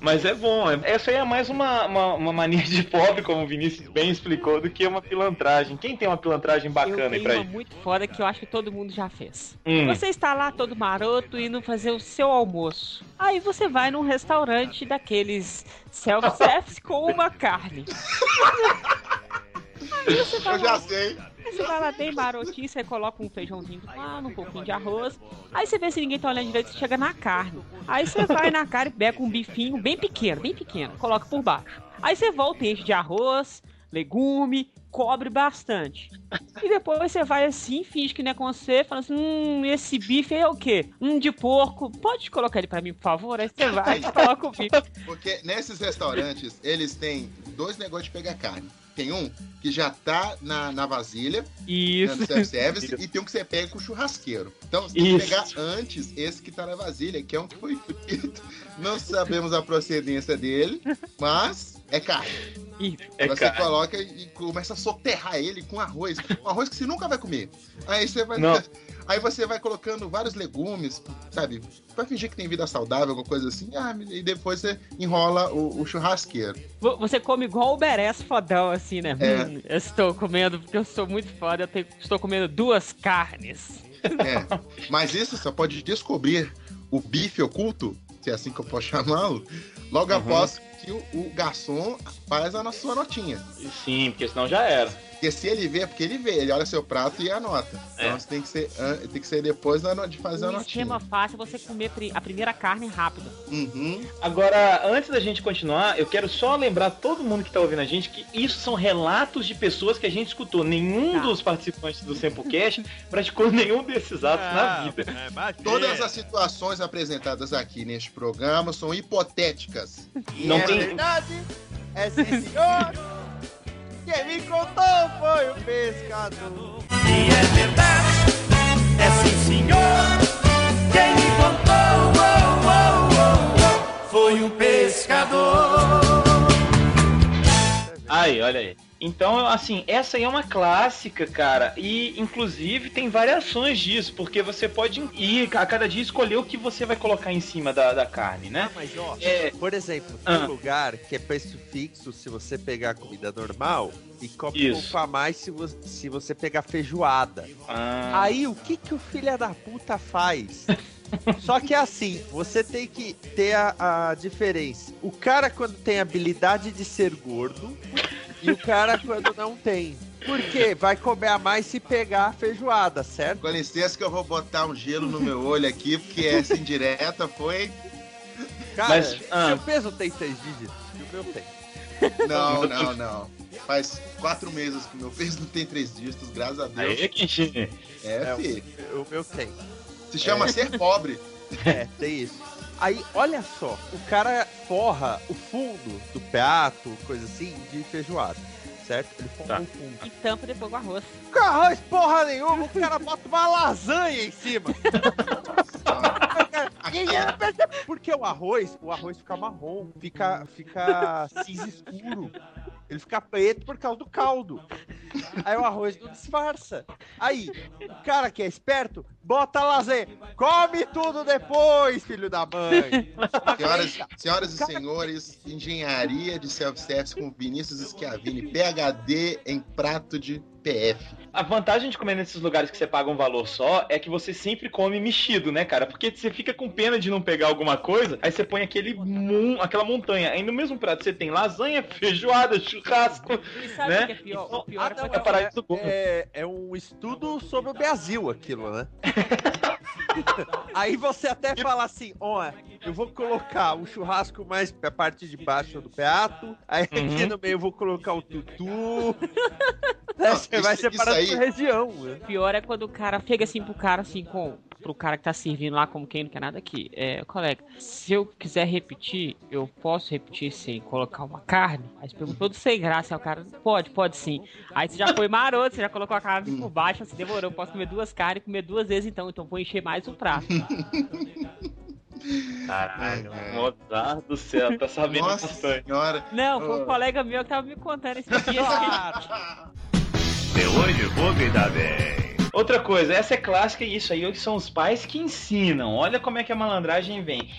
Speaker 1: Mas é bom. é- Essa aí é mais uma, uma, uma mania de pobre, como o Vinícius bem explicou, do que uma pilantragem. Quem tem uma pilantragem
Speaker 2: eu
Speaker 1: bacana aí pra
Speaker 2: uma
Speaker 1: ir?
Speaker 2: muito foda que eu acho que todo mundo já fez.
Speaker 1: Hum.
Speaker 2: Você está lá todo maroto indo fazer o seu almoço. Aí você vai num restaurante daqueles self-service com uma carne. Aí você vai
Speaker 3: Eu já
Speaker 2: lá,
Speaker 3: sei.
Speaker 2: você vai lá bem marotinho, você coloca um feijãozinho do lado, um pouquinho de arroz. Aí você vê se ninguém tá olhando direito, você chega na carne. Aí você vai na carne e pega um bifinho bem pequeno, bem pequeno, coloca por baixo. Aí você volta e enche de arroz, legume, cobre bastante. E depois você vai assim, finge que não é com você, fala assim, hum, esse bife é o quê? Um de porco. Pode colocar ele pra mim, por favor? Aí você vai e coloca o bife.
Speaker 3: Porque nesses restaurantes, eles têm dois negócios de pegar carne. Tem um que já tá na, na vasilha, né,
Speaker 2: Isso.
Speaker 3: no self-service, e tem um que você pega com o churrasqueiro. Então você tem que pegar antes esse que tá na vasilha, que é um que foi frito. Não sabemos a procedência dele, mas é carne.
Speaker 1: É,
Speaker 3: você
Speaker 1: cara.
Speaker 3: coloca e começa a soterrar ele com arroz. Um arroz que você nunca vai comer. Aí você vai.
Speaker 1: Não.
Speaker 3: Aí você vai colocando vários legumes, sabe? Pra fingir que tem vida saudável, alguma coisa assim. Ah, e depois você enrola o, o churrasqueiro.
Speaker 2: Vo- Você come igual o Beres fodão, assim, né?
Speaker 3: É.
Speaker 2: Hum, eu estou comendo, porque eu sou muito foda, eu tenho- estou comendo duas carnes.
Speaker 3: É. Mas isso só pode descobrir o bife oculto, se é assim que eu posso chamá-lo, logo
Speaker 1: Uhum.
Speaker 3: após que o, o garçom faz a sua notinha.
Speaker 1: Sim, porque senão já era.
Speaker 3: Porque se ele vê, porque ele vê, ele olha seu prato e anota. Então
Speaker 1: É.
Speaker 3: você tem que ser, tem que ser depois de fazer a
Speaker 2: Um
Speaker 3: notinha.
Speaker 2: esquema fácil é você comer a primeira carne rápido.
Speaker 3: Uhum.
Speaker 1: Agora, antes da gente continuar, eu quero só lembrar todo mundo que tá ouvindo a gente que isso são relatos de pessoas que a gente escutou. Nenhum
Speaker 2: Tá.
Speaker 1: dos participantes do Samplecast praticou nenhum desses atos na vida.
Speaker 3: Todas as situações apresentadas aqui neste programa são hipotéticas.
Speaker 1: Não
Speaker 4: é
Speaker 1: tem-
Speaker 4: verdade, é sim, senhor. Quem me contou foi o pescador.
Speaker 6: E é verdade, é sim senhor. Quem me contou oh, oh, oh, oh, foi um pescador.
Speaker 1: Aí, olha aí. Então, assim, essa aí é uma clássica, cara. E, inclusive, tem variações disso, porque você pode ir a cada dia escolher o que você vai colocar em cima da, da carne, né?
Speaker 4: Ah, mas ó,
Speaker 1: É.
Speaker 4: por exemplo, tem
Speaker 1: Ah.
Speaker 4: um lugar que é preço fixo se você pegar comida normal e pouco a mais se você, se você pegar feijoada.
Speaker 1: Ah,
Speaker 4: Aí o que que o filho da puta faz? Só que é assim, você tem que ter a, a diferença. O cara quando tem habilidade de ser gordo e o cara quando não tem. Por quê? Vai comer a mais se pegar a feijoada, certo?
Speaker 3: Com licença que eu vou botar um gelo no meu olho aqui, porque essa indireta foi.
Speaker 4: Cara,
Speaker 1: Mas, ah.
Speaker 4: seu peso tem seis dígitos, e o meu tem.
Speaker 3: Não, não, não. Faz quatro meses que meu peso não tem três dígitos, graças a Deus.
Speaker 1: Aí, Quintini.
Speaker 3: É,
Speaker 4: É,
Speaker 3: fi.
Speaker 4: O meu tem.
Speaker 3: Se chama ser pobre.
Speaker 4: É, tem isso. Aí, olha só, o cara forra o fundo do peato, coisa assim, de feijoada. Certo? Ele forra
Speaker 1: Tá.
Speaker 4: o fundo.
Speaker 2: E tampa depois com arroz.
Speaker 4: Com arroz porra nenhuma, o cara bota uma lasanha em cima. Percebe. Porque o arroz, o arroz fica marrom, fica, fica cinza escuro. Ele fica preto por causa do caldo. Aí o arroz não disfarça. Aí, o cara que é esperto, bota lasanha. Come tudo depois, filho da mãe.
Speaker 3: Senhoras, senhoras e senhores, engenharia de self-service com Vinícius Schiavini, PhD em prato de PF.
Speaker 1: A vantagem de comer nesses lugares que você paga um valor só é que você sempre come mexido, né, cara? Porque você fica com pena de não pegar alguma coisa, aí você põe aquele mon... aquela montanha. Aí no mesmo prato você tem lasanha, feijoada, churrasco.
Speaker 2: E sabe
Speaker 1: Né?
Speaker 2: o que é pior?
Speaker 1: Então,
Speaker 2: O pior
Speaker 4: Ah,
Speaker 2: é
Speaker 4: não,
Speaker 2: quando
Speaker 1: é
Speaker 4: é, é um estudo sobre o Brasil aquilo, né? Aí você até fala assim, ó, eu vou colocar o churrasco mais pra parte de baixo do prato, aí aqui
Speaker 1: Uhum.
Speaker 4: no meio eu vou colocar o tutu.
Speaker 3: Não,
Speaker 4: você vai
Speaker 3: isso-
Speaker 4: separando
Speaker 3: isso aí-
Speaker 4: por região. né?
Speaker 2: O pior é quando o cara chega assim pro cara, assim, com. Pro cara que tá servindo lá, como quem não quer nada aqui. É, colega, se eu quiser repetir, eu posso repetir sem colocar uma carne? Aí você perguntou todo sem graça, aí o cara, pode, pode sim. Aí você já foi maroto, você já colocou a carne por baixo, assim, demorou, eu posso comer duas carnes e comer duas vezes então, então vou encher mais o prato.
Speaker 1: Caralho,
Speaker 3: É, é.
Speaker 1: Mozart do céu, tá sabendo
Speaker 3: Nossa
Speaker 1: bastante.
Speaker 3: senhora.
Speaker 2: Não, foi
Speaker 3: Oh.
Speaker 2: um colega meu que tava me contando esse dia.
Speaker 6: De hoje vou me dar bem.
Speaker 1: Outra coisa, essa é clássica e isso aí são os pais que ensinam. Olha como é que a malandragem vem.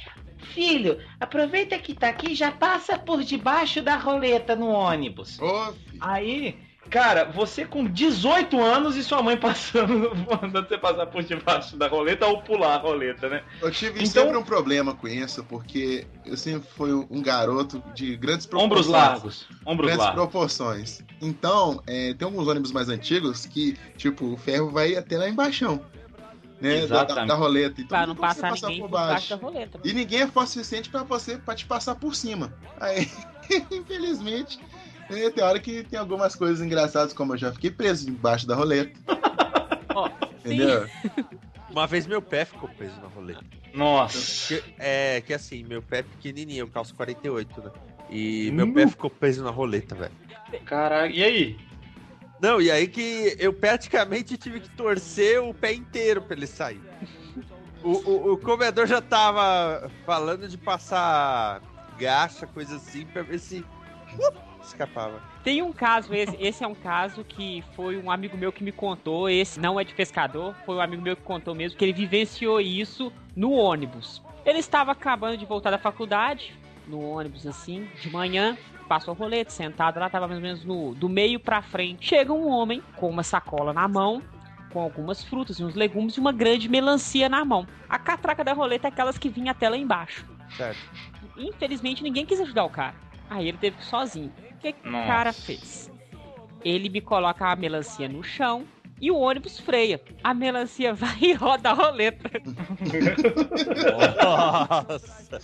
Speaker 1: Filho, aproveita que tá aqui e já passa por debaixo da roleta no ônibus.
Speaker 3: Filho.
Speaker 1: Aí, cara, você com 18 anos e sua mãe passando, mandando você passar por debaixo da roleta ou pular a roleta, né?
Speaker 3: Eu tive
Speaker 1: Então-
Speaker 3: sempre um problema com isso, porque eu sempre fui um garoto de grandes proporções.
Speaker 1: Ombros largos. Ombros
Speaker 3: Grandes
Speaker 1: largos.
Speaker 3: proporções. Então, é, tem alguns ônibus mais antigos que, tipo, o ferro vai até lá embaixo. Né, da, da, da roleta. Então,
Speaker 2: pra não passar
Speaker 3: passar
Speaker 2: ninguém
Speaker 3: por
Speaker 2: por baixo
Speaker 3: baixo.
Speaker 2: da roleta.
Speaker 3: E ninguém é forte o suficiente pra você pra te passar por cima. Aí, infelizmente, tem hora que tem algumas coisas engraçadas, como eu já fiquei preso embaixo da roleta.
Speaker 2: Ó,
Speaker 3: Entendeu?
Speaker 4: Uma vez meu pé ficou preso na roleta.
Speaker 1: Nossa.
Speaker 4: Que- é que assim, meu pé é pequenininho, eu calço 48, né? E
Speaker 1: Hum.
Speaker 4: meu pé ficou preso na roleta, velho.
Speaker 1: Caralho. E aí?
Speaker 4: Não, e aí que eu praticamente tive que torcer o pé inteiro pra ele sair. O, o, o comedor já tava falando de passar gacha, coisa assim, pra ver se uh, escapava.
Speaker 2: Tem um caso, esse, esse é um caso que foi um amigo meu que me contou, esse não é de pescador, foi um amigo meu que contou mesmo, que ele vivenciou isso no ônibus. Ele estava acabando de voltar da faculdade, no ônibus assim, de manhã, passou o rolete, sentado lá, tava mais ou menos no, do meio pra frente. Chega um homem com uma sacola na mão, com algumas frutas e uns legumes e uma grande melancia na mão. A catraca da roleta é aquelas que vinha até lá embaixo.
Speaker 4: Certo.
Speaker 2: Infelizmente ninguém quis ajudar o cara. Aí ele teve que ir sozinho. O que, que o cara fez? Ele me coloca a melancia no chão e o ônibus freia. A melancia vai e roda a roleta.
Speaker 4: Nossa.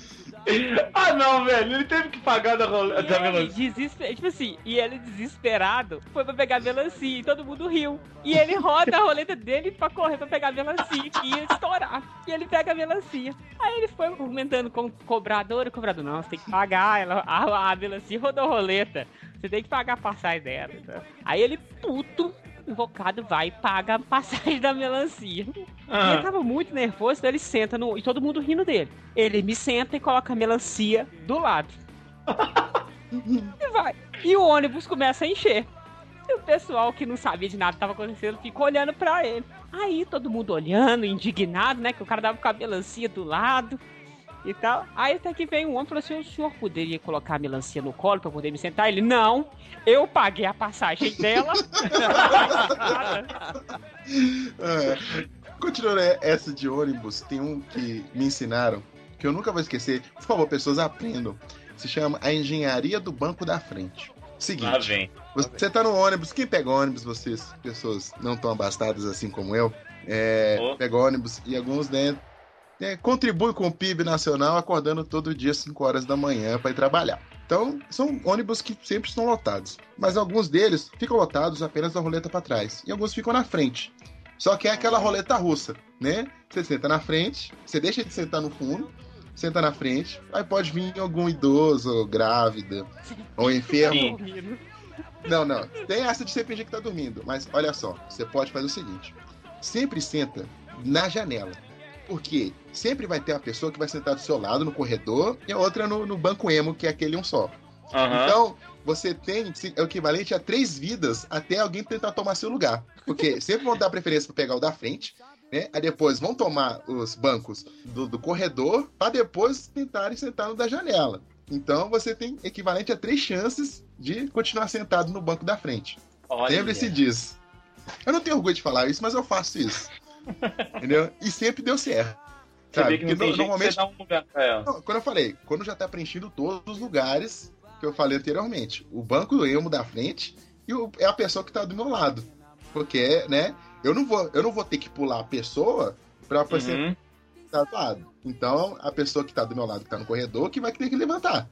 Speaker 1: Ah, não, velho. Ele teve que pagar da, role...
Speaker 2: E
Speaker 1: da melancia.
Speaker 2: desesper... tipo assim, e ele desesperado foi pra pegar a melancia e todo mundo riu. E ele roda a roleta dele pra correr pra pegar a melancia que ia estourar. E ele pega a melancia. Aí ele foi argumentando com o cobrador, o cobrador, não, você tem que pagar, ela, a, a melancia rodou a roleta. Você tem que pagar a passagem dela. então. Aí ele, puto, invocado, vai e paga a passagem da melancia. E ele
Speaker 1: Ah,
Speaker 2: tava muito nervoso, então ele senta no. E todo mundo rindo dele. Ele me senta e coloca a melancia do lado. e vai. E o ônibus começa a encher. E o pessoal que não sabia de nada que tava acontecendo fica olhando pra ele. Aí todo mundo olhando, indignado, né? Que o cara dava com a melancia do lado e tal. Aí até que vem um homem e falou assim: o senhor poderia colocar a melancia no colo pra poder me sentar? Ele, não, eu paguei a passagem dela.
Speaker 3: É. Continuando essa de ônibus, tem um que me ensinaram, que eu nunca vou esquecer. Por favor, pessoas aprendam. Se chama a engenharia do banco da frente.
Speaker 1: lá
Speaker 3: Seguinte,
Speaker 1: vem.
Speaker 3: você tá no ônibus, quem pega ônibus, vocês, pessoas não tão abastadas assim como eu, é,
Speaker 1: Oh.
Speaker 3: pega ônibus e alguns, né, né, contribui com o PIB nacional acordando todo dia às 5 horas da manhã para ir trabalhar. Então, são ônibus que sempre estão lotados. Mas alguns deles ficam lotados apenas da roleta para trás. E alguns ficam na frente. Só que é aquela roleta russa, né? Você senta na frente, você deixa de sentar no fundo, senta na frente, aí pode vir algum idoso, grávida, ou enfermo. Não, não. Tem essa de você fingir que tá dormindo. Mas olha só, você pode fazer o seguinte: sempre senta na janela. Porque sempre vai ter uma pessoa que vai sentar do seu lado no corredor e a outra no, no banco emo, que é aquele um só.
Speaker 1: Aham.
Speaker 3: Então, você tem é o equivalente a três vidas até alguém tentar tomar seu lugar. Porque sempre vão dar preferência para pegar o da frente, né? Aí depois vão tomar os bancos do, do corredor para depois tentarem sentar no da janela. Então você tem equivalente a três chances de continuar sentado no banco da frente. Lembre-se disso. Eu não tenho orgulho de falar isso, mas eu faço isso. Entendeu? E sempre deu certo. Sabe?
Speaker 1: vê que não
Speaker 3: Porque
Speaker 1: tem
Speaker 3: no-
Speaker 1: jeito de você dar um lugar
Speaker 3: não, quando eu falei, quando já tá preenchido todos os lugares que eu falei anteriormente. O banco do Elmo da frente e o- é a pessoa que tá do meu lado. Porque, né, eu não vou, eu não vou ter que pular a pessoa pra você
Speaker 1: Uhum.
Speaker 3: estar do lado. Então, a pessoa que tá do meu lado, que tá no corredor, que vai ter que levantar.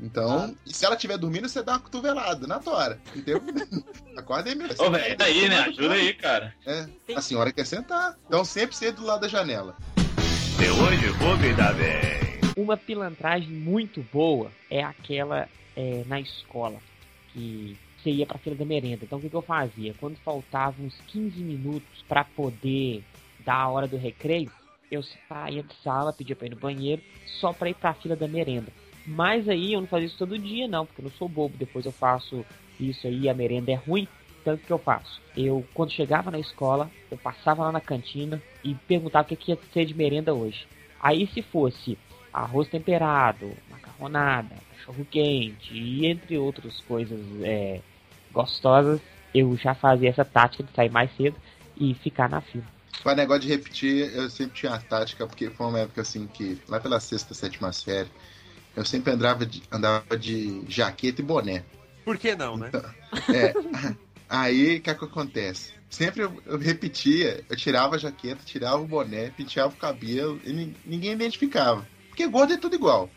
Speaker 3: Então, e se ela estiver dormindo, você dá uma cotovelada na tora. Entendeu? Acorda aí, meu.
Speaker 1: Ô, velho, daí, né? Ajuda aí, cara.
Speaker 3: É, a senhora quer sentar. Então, sempre sente do lado da janela.
Speaker 2: Uma pilantragem muito boa é aquela é, na escola, que você ia pra fila da merenda. Então o que, que eu fazia? Quando faltavam uns 15 minutos pra poder dar a hora do recreio, eu saía de sala, pedia pra ir no banheiro, só pra ir pra fila da merenda. Mas aí eu não fazia isso todo dia, não, porque eu não sou bobo. Depois eu faço isso aí, a merenda é ruim. Então o que eu faço? Eu, quando chegava na escola, eu passava lá na cantina e perguntava o que, que ia ser de merenda hoje. Aí se fosse arroz temperado, macarronada, cachorro quente e entre outras coisas é, gostosas, eu já fazia essa tática de sair mais cedo e ficar na fila.
Speaker 3: Para negócio de repetir, eu sempre tinha a tática, porque foi uma época assim que, lá pela sexta, sétima série, eu sempre andava de, andava de jaqueta e boné.
Speaker 4: Por que não, né?
Speaker 3: É, aí o que, é que acontece? Sempre eu, eu repetia, eu tirava a jaqueta, tirava o boné, penteava o cabelo e nin- ninguém identificava. Porque gordo é tudo igual.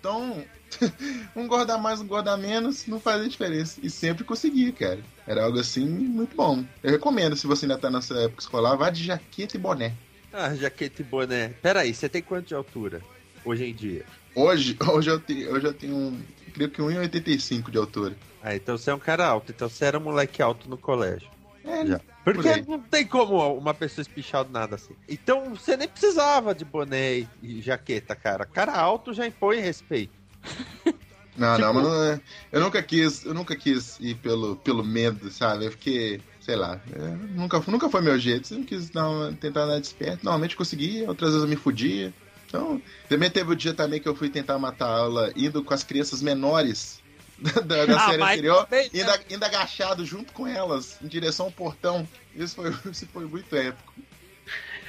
Speaker 3: Então, um gorda mais, um gorda menos, não fazia diferença. E sempre conseguia, cara. Era algo assim muito bom. Eu recomendo, se você ainda tá nessa época escolar, vá de jaqueta e boné.
Speaker 4: Ah, jaqueta e boné. Pera aí, você tem quanto de altura hoje em dia?
Speaker 3: Hoje, hoje eu tenho, hoje eu tenho um, creio que 1,85 de altura.
Speaker 4: Ah, então você é um cara alto. Então você era um moleque alto no colégio.
Speaker 3: É,
Speaker 4: Já.
Speaker 3: Por
Speaker 4: Porque
Speaker 3: aí.
Speaker 4: não tem como uma pessoa espichar do nada assim. Então você nem precisava de boné e- jaqueta, cara. Cara alto já impõe respeito.
Speaker 3: Não,
Speaker 4: Tipo-
Speaker 3: não, mas não é- eu nunca quis, eu nunca quis ir pelo, pelo medo, sabe? Eu fiquei, sei lá, é, nunca, nunca foi meu jeito. Eu não quis dar uma- tentar dar desperto. Normalmente conseguia, outras vezes eu me fudia. Então, também teve o dia também que eu fui tentar matar a aula indo com as crianças menores da, da
Speaker 2: Ah,
Speaker 3: série anterior,
Speaker 2: também, né?
Speaker 3: ainda, ainda agachado junto com elas, em direção ao portão. Isso foi, isso foi muito épico.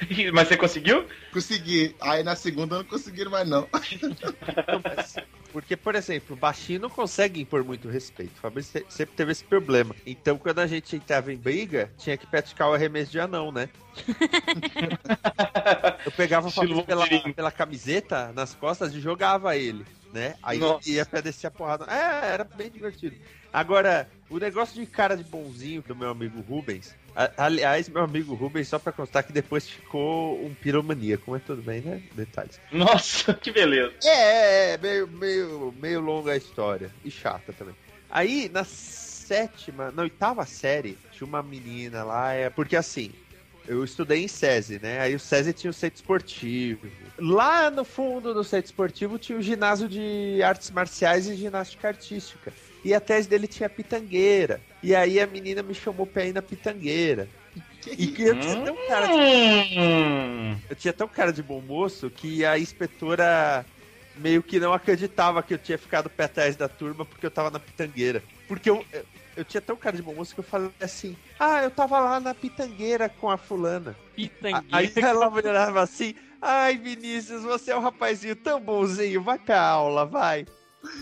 Speaker 1: Mas você conseguiu?
Speaker 3: Consegui. Aí na segunda não conseguiram mais, não.
Speaker 4: Porque, por exemplo, o baixinho não consegue impor muito respeito. O Fabrício se- sempre teve esse problema. Então, quando a gente entrava em briga, tinha que praticar o arremesso de anão, né? Eu pegava o Fabrício pela, pela camiseta nas costas e jogava ele, né? Aí
Speaker 1: Nossa.
Speaker 4: ia pra descer a porrada. É, era bem divertido. Agora, o negócio de cara de bonzinho do meu amigo Rubens. Aliás, meu amigo Rubens, só pra constar que depois ficou um piromaníaco, mas tudo bem, né? Detalhes.
Speaker 1: Nossa, que beleza.
Speaker 4: É, é, meio, meio, meio longa a história. E chata também. Aí, na sétima, na oitava série, tinha uma menina lá, é, porque assim, eu estudei em SESI, né? Aí o SESI tinha o centro esportivo. Lá no fundo do centro esportivo tinha o ginásio de artes marciais e ginástica artística. E atrás dele tinha a pitangueira. E aí a menina me chamou pra ir na pitangueira. E que eu tinha tão cara de
Speaker 1: Hum.
Speaker 4: eu tinha tão cara de bom moço que a inspetora meio que não acreditava que eu tinha ficado pé atrás da turma porque eu tava na pitangueira. Porque eu, eu, eu tinha tão cara de bom moço que eu falei assim: Ah, eu tava lá na pitangueira com a fulana.
Speaker 2: Pitangueira.
Speaker 4: Aí ela olhava assim: Ai, Vinícius, você é um rapazinho tão bonzinho, vai pra aula, vai.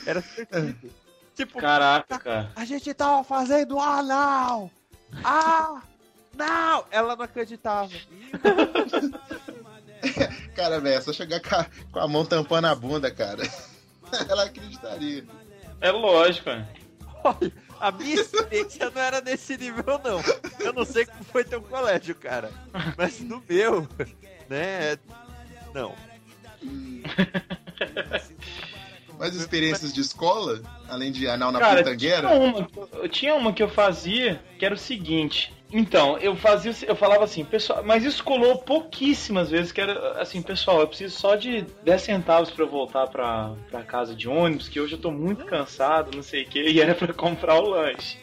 Speaker 4: Era divertido. Tipo,
Speaker 1: Caraca, cara.
Speaker 4: a gente tava fazendo ah não! Ah! Não! Ela não acreditava.
Speaker 3: Cara, velho, é só chegar com a, com a mão tampando a bunda, cara. Ela acreditaria.
Speaker 1: É lógico, né?
Speaker 4: Olha, a minha experiência não era nesse nível, não. Eu não sei como foi teu colégio, cara. Mas no meu, né? Não.
Speaker 3: Mas experiências de escola, além de anal na
Speaker 1: Cara,
Speaker 3: pitangueira,
Speaker 1: tinha uma, eu tinha uma que eu fazia que era o seguinte. Então, eu fazia, eu falava assim, pessoal, mas isso colou pouquíssimas vezes, que era assim, pessoal, eu preciso só de 10 centavos pra eu voltar pra, pra casa de ônibus, que hoje eu tô muito cansado, não sei o que, e era pra comprar o lanche.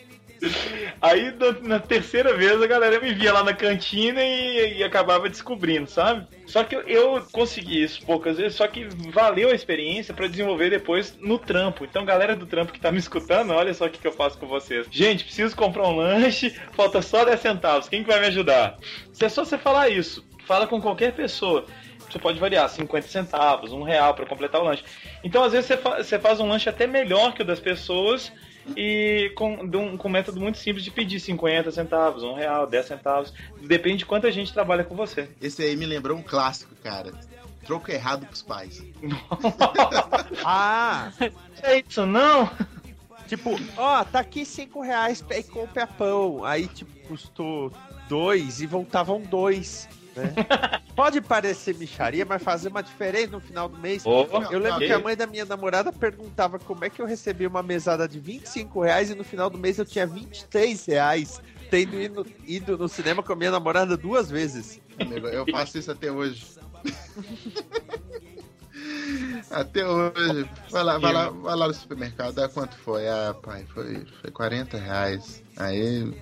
Speaker 1: Aí na, terceira vez a galera me via lá na cantina e, e acabava descobrindo, sabe? Só que eu, eu consegui isso poucas vezes, só que valeu a experiência pra desenvolver depois no trampo. Então, galera do trampo que tá me escutando, olha só o que, que eu faço com vocês. Gente, preciso comprar um lanche, falta só 10 centavos. Quem que vai me ajudar? Se é só você falar isso, fala com qualquer pessoa. Você pode variar 50 centavos, um real pra completar o lanche. Então, às vezes, você, fa- você faz um lanche até melhor que o das pessoas e com, de um, com um método muito simples de pedir 50 centavos, um real, 10 centavos. Depende de quanta gente trabalha com você.
Speaker 3: esse aí me lembrou um clássico, cara. Troco errado pros pais.
Speaker 4: Ah,
Speaker 1: É isso, não?
Speaker 4: tipo, ó, tá aqui cinco reais e compra pão. Aí, tipo, custou dois e voltavam dois. Né? Pode parecer micharia, mas fazer uma diferença no final do mês. Eu lembro
Speaker 1: Ok.
Speaker 4: que a mãe da minha namorada perguntava como é que eu recebi uma mesada de 25 reais e no final do mês eu tinha 23 reais, tendo ido, ido no cinema com a minha namorada duas vezes.
Speaker 3: Amigo, eu faço isso até hoje. até hoje. Vai lá, vai lá, vai lá no supermercado, dá quanto foi? Ah, pai, foi, foi 40 reais. Aí,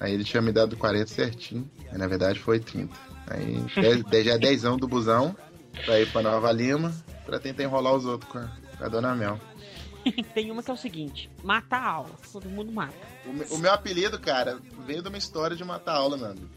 Speaker 3: aí ele tinha me dado 40 certinho. Aí, na verdade foi 30. Aí 10, 10 já é 10 do busão pra ir pra Nova Lima pra tentar enrolar os outros com a, com a dona Mel.
Speaker 2: Tem uma que é o seguinte: mata a aula. Todo mundo mata.
Speaker 3: O, me- o meu apelido, cara, veio de uma história de matar aula, meu amigo.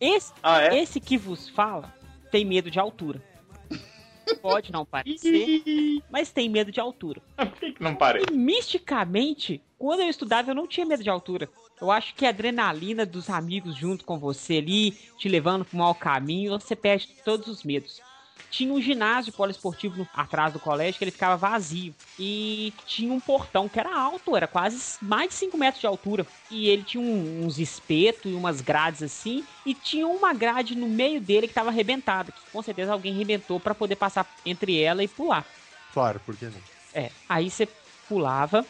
Speaker 2: Esse,
Speaker 1: Ah, é?
Speaker 2: esse que vos fala tem medo de altura. Pode não parecer, mas tem medo de altura.
Speaker 1: Por que, que não parei?
Speaker 2: E misticamente, quando eu estudava, eu não tinha medo de altura. Eu acho que a adrenalina dos amigos junto com você ali, te levando para um mau caminho, você perde todos os medos. Tinha um ginásio poliesportivo atrás do colégio que ele ficava vazio. E tinha um portão que era alto, era quase mais de 5 metros de altura. E ele tinha um- uns espetos e umas grades assim. E tinha uma grade no meio dele que estava arrebentada. Que com certeza alguém arrebentou para poder passar entre ela e pular.
Speaker 4: Claro, por que não?
Speaker 2: É, aí você pulava,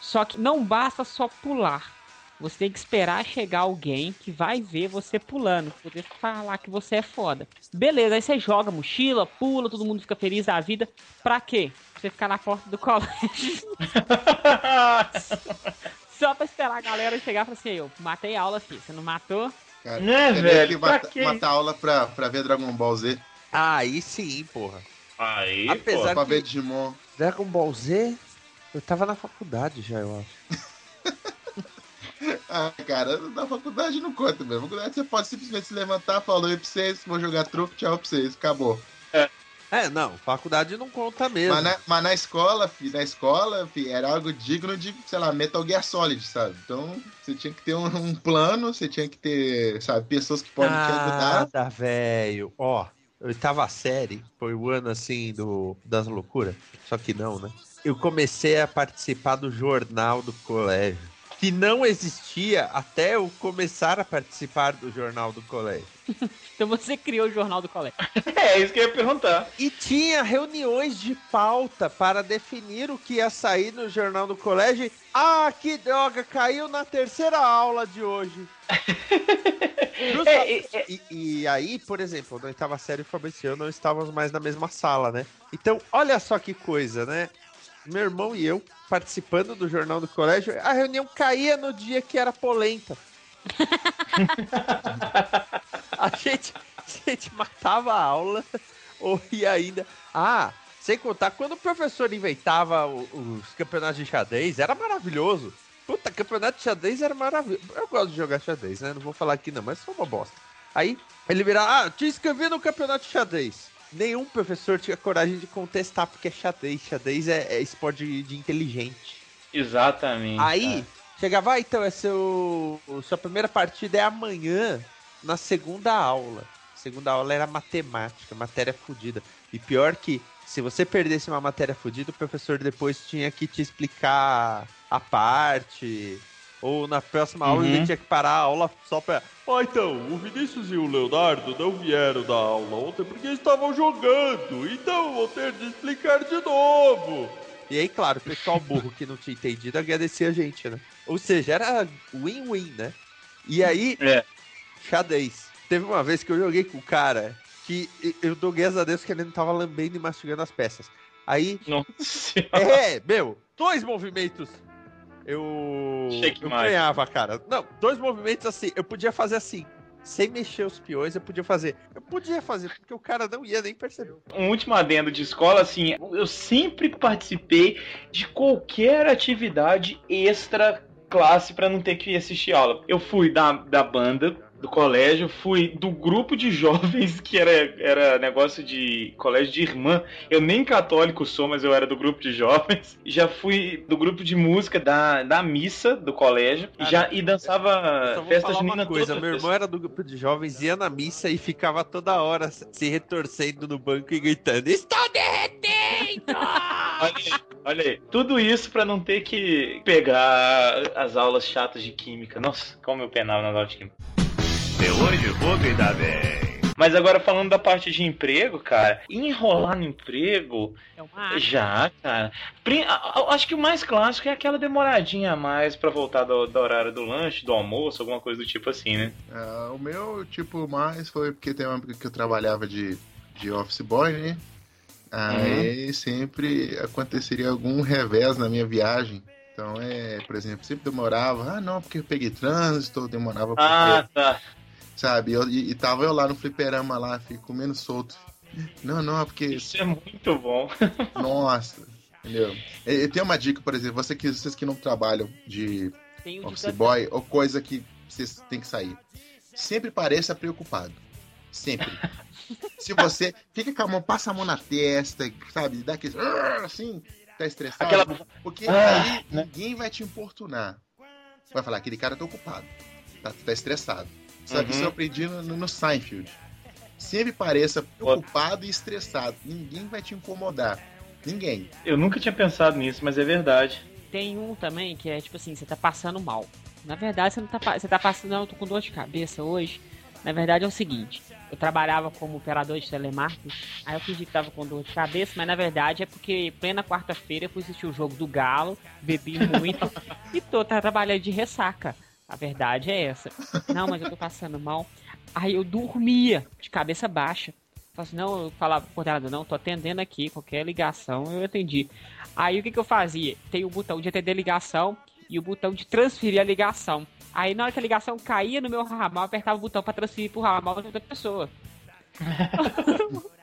Speaker 2: só que não basta só pular. Você tem que esperar chegar alguém que vai ver você pulando, poder falar que você é foda. Beleza, aí você joga mochila, pula, todo mundo fica feliz da vida. Pra quê? Pra você ficar na porta do colégio. só pra esperar a galera chegar e falar assim, eu matei a aula aqui, você não matou?
Speaker 3: Cara,
Speaker 1: Né,
Speaker 3: você
Speaker 1: velho?
Speaker 3: que
Speaker 1: Pra
Speaker 3: mata,
Speaker 1: quê?
Speaker 3: mata aula pra, pra ver Dragon Ball Z,
Speaker 4: aí sim, porra.
Speaker 1: Aí,
Speaker 4: Apesar
Speaker 3: pra
Speaker 4: que
Speaker 3: ver Digimon.
Speaker 4: Dragon Ball Z, eu tava na faculdade já, eu acho.
Speaker 3: Ah, cara, na faculdade não conta mesmo. Na faculdade você pode simplesmente se levantar, falou oi pra vocês, vou jogar truco, tchau pra vocês, acabou.
Speaker 4: É, não, faculdade não conta mesmo.
Speaker 3: Mas na, mas na escola, fi, na escola, fi, era algo digno de, sei lá, Metal Gear Solid, sabe? Então, você tinha que ter um, um plano, você tinha que ter, sabe, pessoas que podem te ajudar.
Speaker 4: Nada, velho. Ó, oitava série, foi o ano assim do das loucuras. Só que não, né? Eu comecei a participar do jornal do colégio. Que não existia até eu começar a participar do jornal do colégio.
Speaker 2: Então você criou o jornal do colégio.
Speaker 1: É, isso que eu ia perguntar.
Speaker 4: E tinha reuniões de pauta para definir o que ia sair no jornal do colégio. Ah, que droga, caiu na terceira aula de hoje. Justa-
Speaker 1: É, é, é.
Speaker 4: E, e aí, por exemplo, na oitava série, o Fabrício eu não estávamos mais na mesma sala, né? Então, olha só que coisa, né? Meu irmão e eu participando do jornal do colégio, a reunião caía no dia que era polenta. a, gente, a gente matava a aula, ou ia ainda. Ah, sem contar, quando o professor inventava os campeonatos de xadrez, era maravilhoso. Puta, campeonato de xadrez era maravilhoso. Eu gosto de jogar xadrez, né? Não vou falar aqui não, mas foi uma bosta. Aí, ele virava, ah, te inscrevi no campeonato de xadrez. Nenhum professor tinha coragem de contestar, porque é xadrez. Xadrez é, é esporte de, de inteligente.
Speaker 1: Exatamente.
Speaker 4: Aí, chegava, ah, então, é seu, sua primeira partida é amanhã, na segunda aula. segunda aula era matemática, matéria fodida. E pior que, se você perdesse uma matéria fodida, o professor depois tinha que te explicar a parte. Ou na próxima aula
Speaker 1: Uhum.
Speaker 4: ele tinha que parar a aula só pra. Ó, então, o Vinícius e o Leonardo não vieram da aula ontem porque estavam jogando. Então vou ter de explicar de novo. E aí, claro, o pessoal burro que não tinha entendido agradecia a gente, né? Ou seja, era win-win, né? E aí,
Speaker 1: É.
Speaker 4: xadrez. Teve uma vez que eu joguei com o cara que eu dou graças a Deus que ele não tava lambendo e mastigando as peças. Aí,
Speaker 1: Nossa
Speaker 4: é, meu, dois movimentos eu, eu ganhava, cara. Não, dois movimentos assim, eu podia fazer assim. Sem mexer os peões, eu podia fazer. Eu podia fazer, porque o cara não ia nem perceber.
Speaker 1: Um último adendo de escola, assim, eu sempre participei de qualquer atividade extra classe pra não ter que assistir aula. Eu fui da, da banda do colégio, fui do grupo de jovens que era, era negócio de colégio de irmã. Eu nem católico sou, mas eu era do grupo de jovens. Já fui do grupo de música da, da missa do colégio e já e dançava
Speaker 4: só vou
Speaker 1: festa
Speaker 4: falar
Speaker 1: junina
Speaker 4: uma coisa,
Speaker 1: todas
Speaker 4: meu irmão era do grupo de jovens, ia na missa e ficava toda hora se retorcendo no banco e gritando: Estou derretendo!
Speaker 1: Olha aí, olha aí. Tudo isso pra não ter que pegar as aulas chatas de química. Nossa, como eu penava nas aulas de química. Mas agora falando da parte de emprego, cara, enrolar no emprego,
Speaker 2: É uma
Speaker 1: já, cara. Acho que o mais clássico é aquela demoradinha a mais pra voltar do, do horário do lanche, do almoço, alguma coisa do tipo assim, né?
Speaker 3: Ah, o meu, tipo, mais foi porque tem uma época que eu trabalhava de, de office boy, né? Aí sempre aconteceria algum revés na minha viagem. Então é, por exemplo, sempre demorava, ah não, porque eu peguei trânsito, ou demorava porque,
Speaker 1: Ah, tá.
Speaker 3: Sabe, eu- e, e tava eu lá no fliperama lá, fico comendo solto. Não, não, é porque,
Speaker 1: Isso é muito bom.
Speaker 3: nossa, entendeu? E, e tem uma dica, por exemplo, você que, vocês que não trabalham de
Speaker 2: um
Speaker 3: office
Speaker 2: de
Speaker 3: boy ou coisa que vocês têm que sair. Sempre pareça preocupado. Sempre. Se você fica com a mão, passa a mão na testa, sabe, dá aquele assim, tá estressado.
Speaker 1: Aquela-
Speaker 3: Porque
Speaker 1: Ah,
Speaker 3: aí
Speaker 1: né?
Speaker 3: ninguém vai te importunar. Vai falar, aquele cara tá ocupado, tá, tá estressado. Sabe,
Speaker 1: Uhum.
Speaker 3: isso eu aprendi no, no Seinfeld. Sempre pareça preocupado e estressado. Ninguém vai te incomodar. Ninguém.
Speaker 1: Eu nunca tinha pensado nisso, mas é verdade.
Speaker 2: Tem um também que é tipo assim, você tá passando mal. Na verdade, você não tá, você tá passando, não, eu tô com dor de cabeça hoje. Na verdade é o seguinte, eu trabalhava como operador de telemarketing, aí eu fingi que tava com dor de cabeça, mas na verdade é porque plena quarta-feira eu fui assistir o jogo do Galo, bebi muito e tô tá, trabalhando de ressaca. A verdade é essa. Não, mas eu tô passando mal. Aí eu dormia de cabeça baixa. Falei assim, não, eu falava pro coordenador, não, tô atendendo aqui, qualquer ligação eu atendi. Aí o que, que eu fazia? Tem o botão de atender ligação e o botão de transferir a ligação. Aí na hora que a ligação caía no meu ramal, eu apertava o botão pra transferir pro ramal de outra pessoa.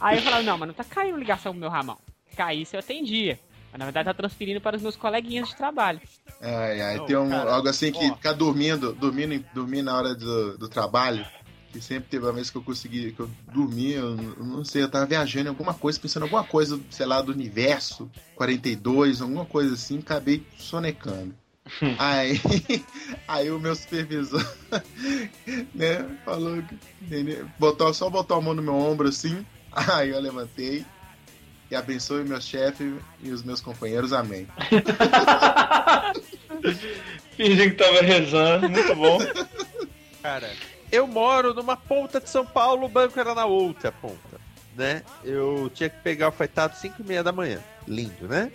Speaker 2: Aí eu falava, não, mas não tá caindo ligação pro meu ramal. Caísse eu atendia. Mas na verdade tá transferindo para os meus coleguinhas de trabalho.
Speaker 3: Ai, ai,
Speaker 4: Não,
Speaker 3: tem um,
Speaker 4: cara,
Speaker 3: algo assim que
Speaker 4: ó.
Speaker 3: ficar dormindo, dormindo, dormir na hora do, do trabalho. Que sempre teve uma vez que eu consegui, que eu dormi, eu, eu não sei, eu tava viajando em alguma coisa, pensando em alguma coisa, sei lá, do universo 42, alguma coisa assim, acabei sonecando. aí, aí o meu supervisor, né, falou botou, só botou a mão no meu ombro assim, aí eu levantei e abençoe meu chefe e os meus companheiros, amém.
Speaker 1: Fingindo que tava rezando, muito bom.
Speaker 4: Cara, eu moro numa ponta de São Paulo, o banco era na outra ponta, né? Eu tinha que pegar o fretado 5 e meia da manhã. Lindo, né?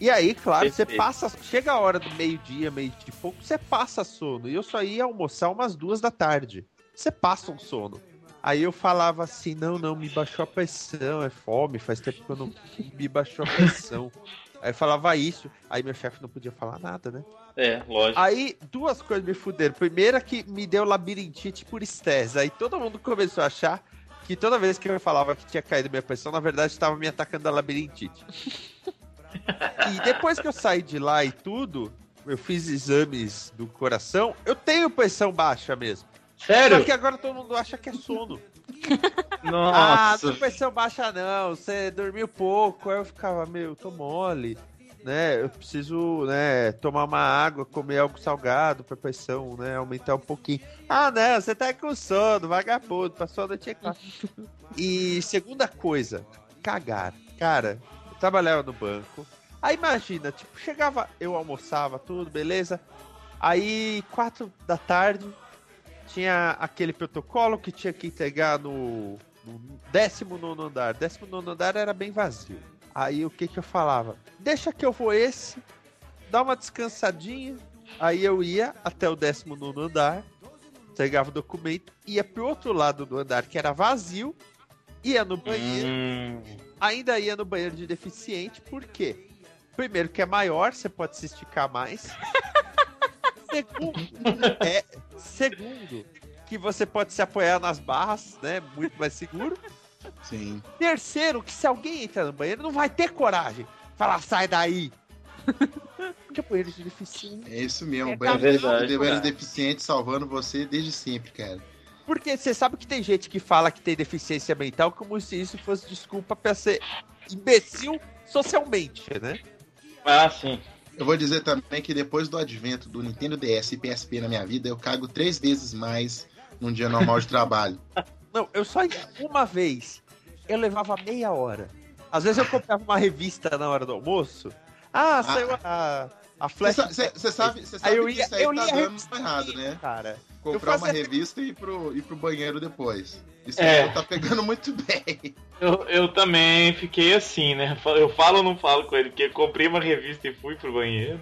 Speaker 4: E aí, claro, você
Speaker 1: Perfeito.
Speaker 4: passa. Chega a hora do meio-dia, meio de pouco, você passa sono. E eu só ia almoçar umas duas da tarde. Você passa um sono. Aí eu falava assim: não, não, me baixou a pressão, é fome, faz tempo que eu não me baixou a pressão. Aí eu falava isso, aí meu chefe não podia falar nada, né?
Speaker 1: É, lógico.
Speaker 4: Aí, duas coisas me fuderam. Primeira que me deu labirintite por estresse. Aí todo mundo começou a achar que toda vez que eu falava que tinha caído minha pressão, na verdade estava me atacando a labirintite. e depois que eu saí de lá e tudo, eu fiz exames do coração, eu tenho pressão baixa mesmo.
Speaker 1: Sério?
Speaker 4: Só que agora todo mundo acha que é sono. Ah,
Speaker 1: Nossa.
Speaker 4: não pressão baixa não, você dormiu pouco. Aí eu ficava, meu, tô mole. né? Eu preciso, né, tomar uma água, comer algo salgado pra pressão, né? Aumentar um pouquinho. Ah, não, você tá com sono, vagabundo, passou a noite aqui. E segunda coisa, cagar. Cara, eu trabalhava no banco. Aí imagina, tipo, chegava, eu almoçava, tudo, beleza? Aí, quatro da tarde, tinha aquele protocolo que tinha que entregar no, no 19 andar. 19 andar era bem vazio. Aí o que que eu falava? Deixa que eu vou esse, dá uma descansadinha. Aí eu ia até o 19 andar, entregava o documento, ia pro outro lado do andar que era vazio, ia no banheiro,
Speaker 1: Hum,
Speaker 4: ainda ia no banheiro de deficiente, por quê? Primeiro que é maior, você pode se esticar mais. segundo, é, segundo, que você pode se apoiar nas barras, né? Muito mais seguro.
Speaker 3: Sim.
Speaker 4: Terceiro, que se alguém entrar no banheiro, não vai ter coragem. Falar, sai daí. Porque banheiro de deficiente.
Speaker 3: É isso mesmo.
Speaker 4: É
Speaker 3: banheiro,
Speaker 1: verdade,
Speaker 3: de- banheiro
Speaker 1: cara.
Speaker 3: deficiente salvando você desde sempre, cara.
Speaker 4: Porque você sabe que tem gente que fala que tem deficiência mental como se isso fosse desculpa pra ser imbecil socialmente, né?
Speaker 1: Ah, sim.
Speaker 3: Eu vou dizer também que depois do advento do Nintendo DS e PSP na minha vida, eu cago três vezes mais num dia normal de trabalho.
Speaker 4: Não, eu só ia uma vez. Eu levava meia hora. Às vezes eu comprava uma revista na hora do almoço. Ah, saiu a, a Flash.
Speaker 3: Você sabe, cê sabe
Speaker 4: eu
Speaker 3: que
Speaker 4: ia,
Speaker 3: isso aí
Speaker 4: eu
Speaker 3: tá dando
Speaker 4: revista
Speaker 3: errado, né?
Speaker 4: Cara,
Speaker 3: Comprar uma revista e ir pro, ir pro banheiro depois. Isso
Speaker 1: É.
Speaker 3: tá pegando muito bem.
Speaker 1: Eu, eu também fiquei assim, né? Eu falo ou não falo com ele, porque eu comprei uma revista e fui pro banheiro.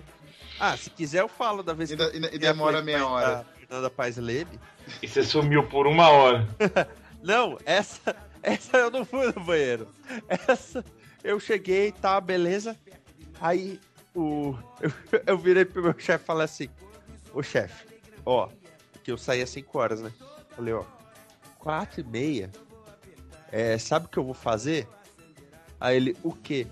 Speaker 4: ah, se quiser eu falo da vez
Speaker 3: E,
Speaker 4: que eu
Speaker 3: e- e demora meia hora.
Speaker 4: da Fernanda Paz Leme.
Speaker 1: E você sumiu por uma hora.
Speaker 4: Não, essa, essa eu não fui no banheiro. Essa eu cheguei, tá, beleza. Aí o eu, eu virei pro meu chefe e falei assim: Ô chefe, ó, que eu saí às 5 horas, né? Falei, ó, 4 e meia. É, sabe o que eu vou fazer? Aí ele, o quê?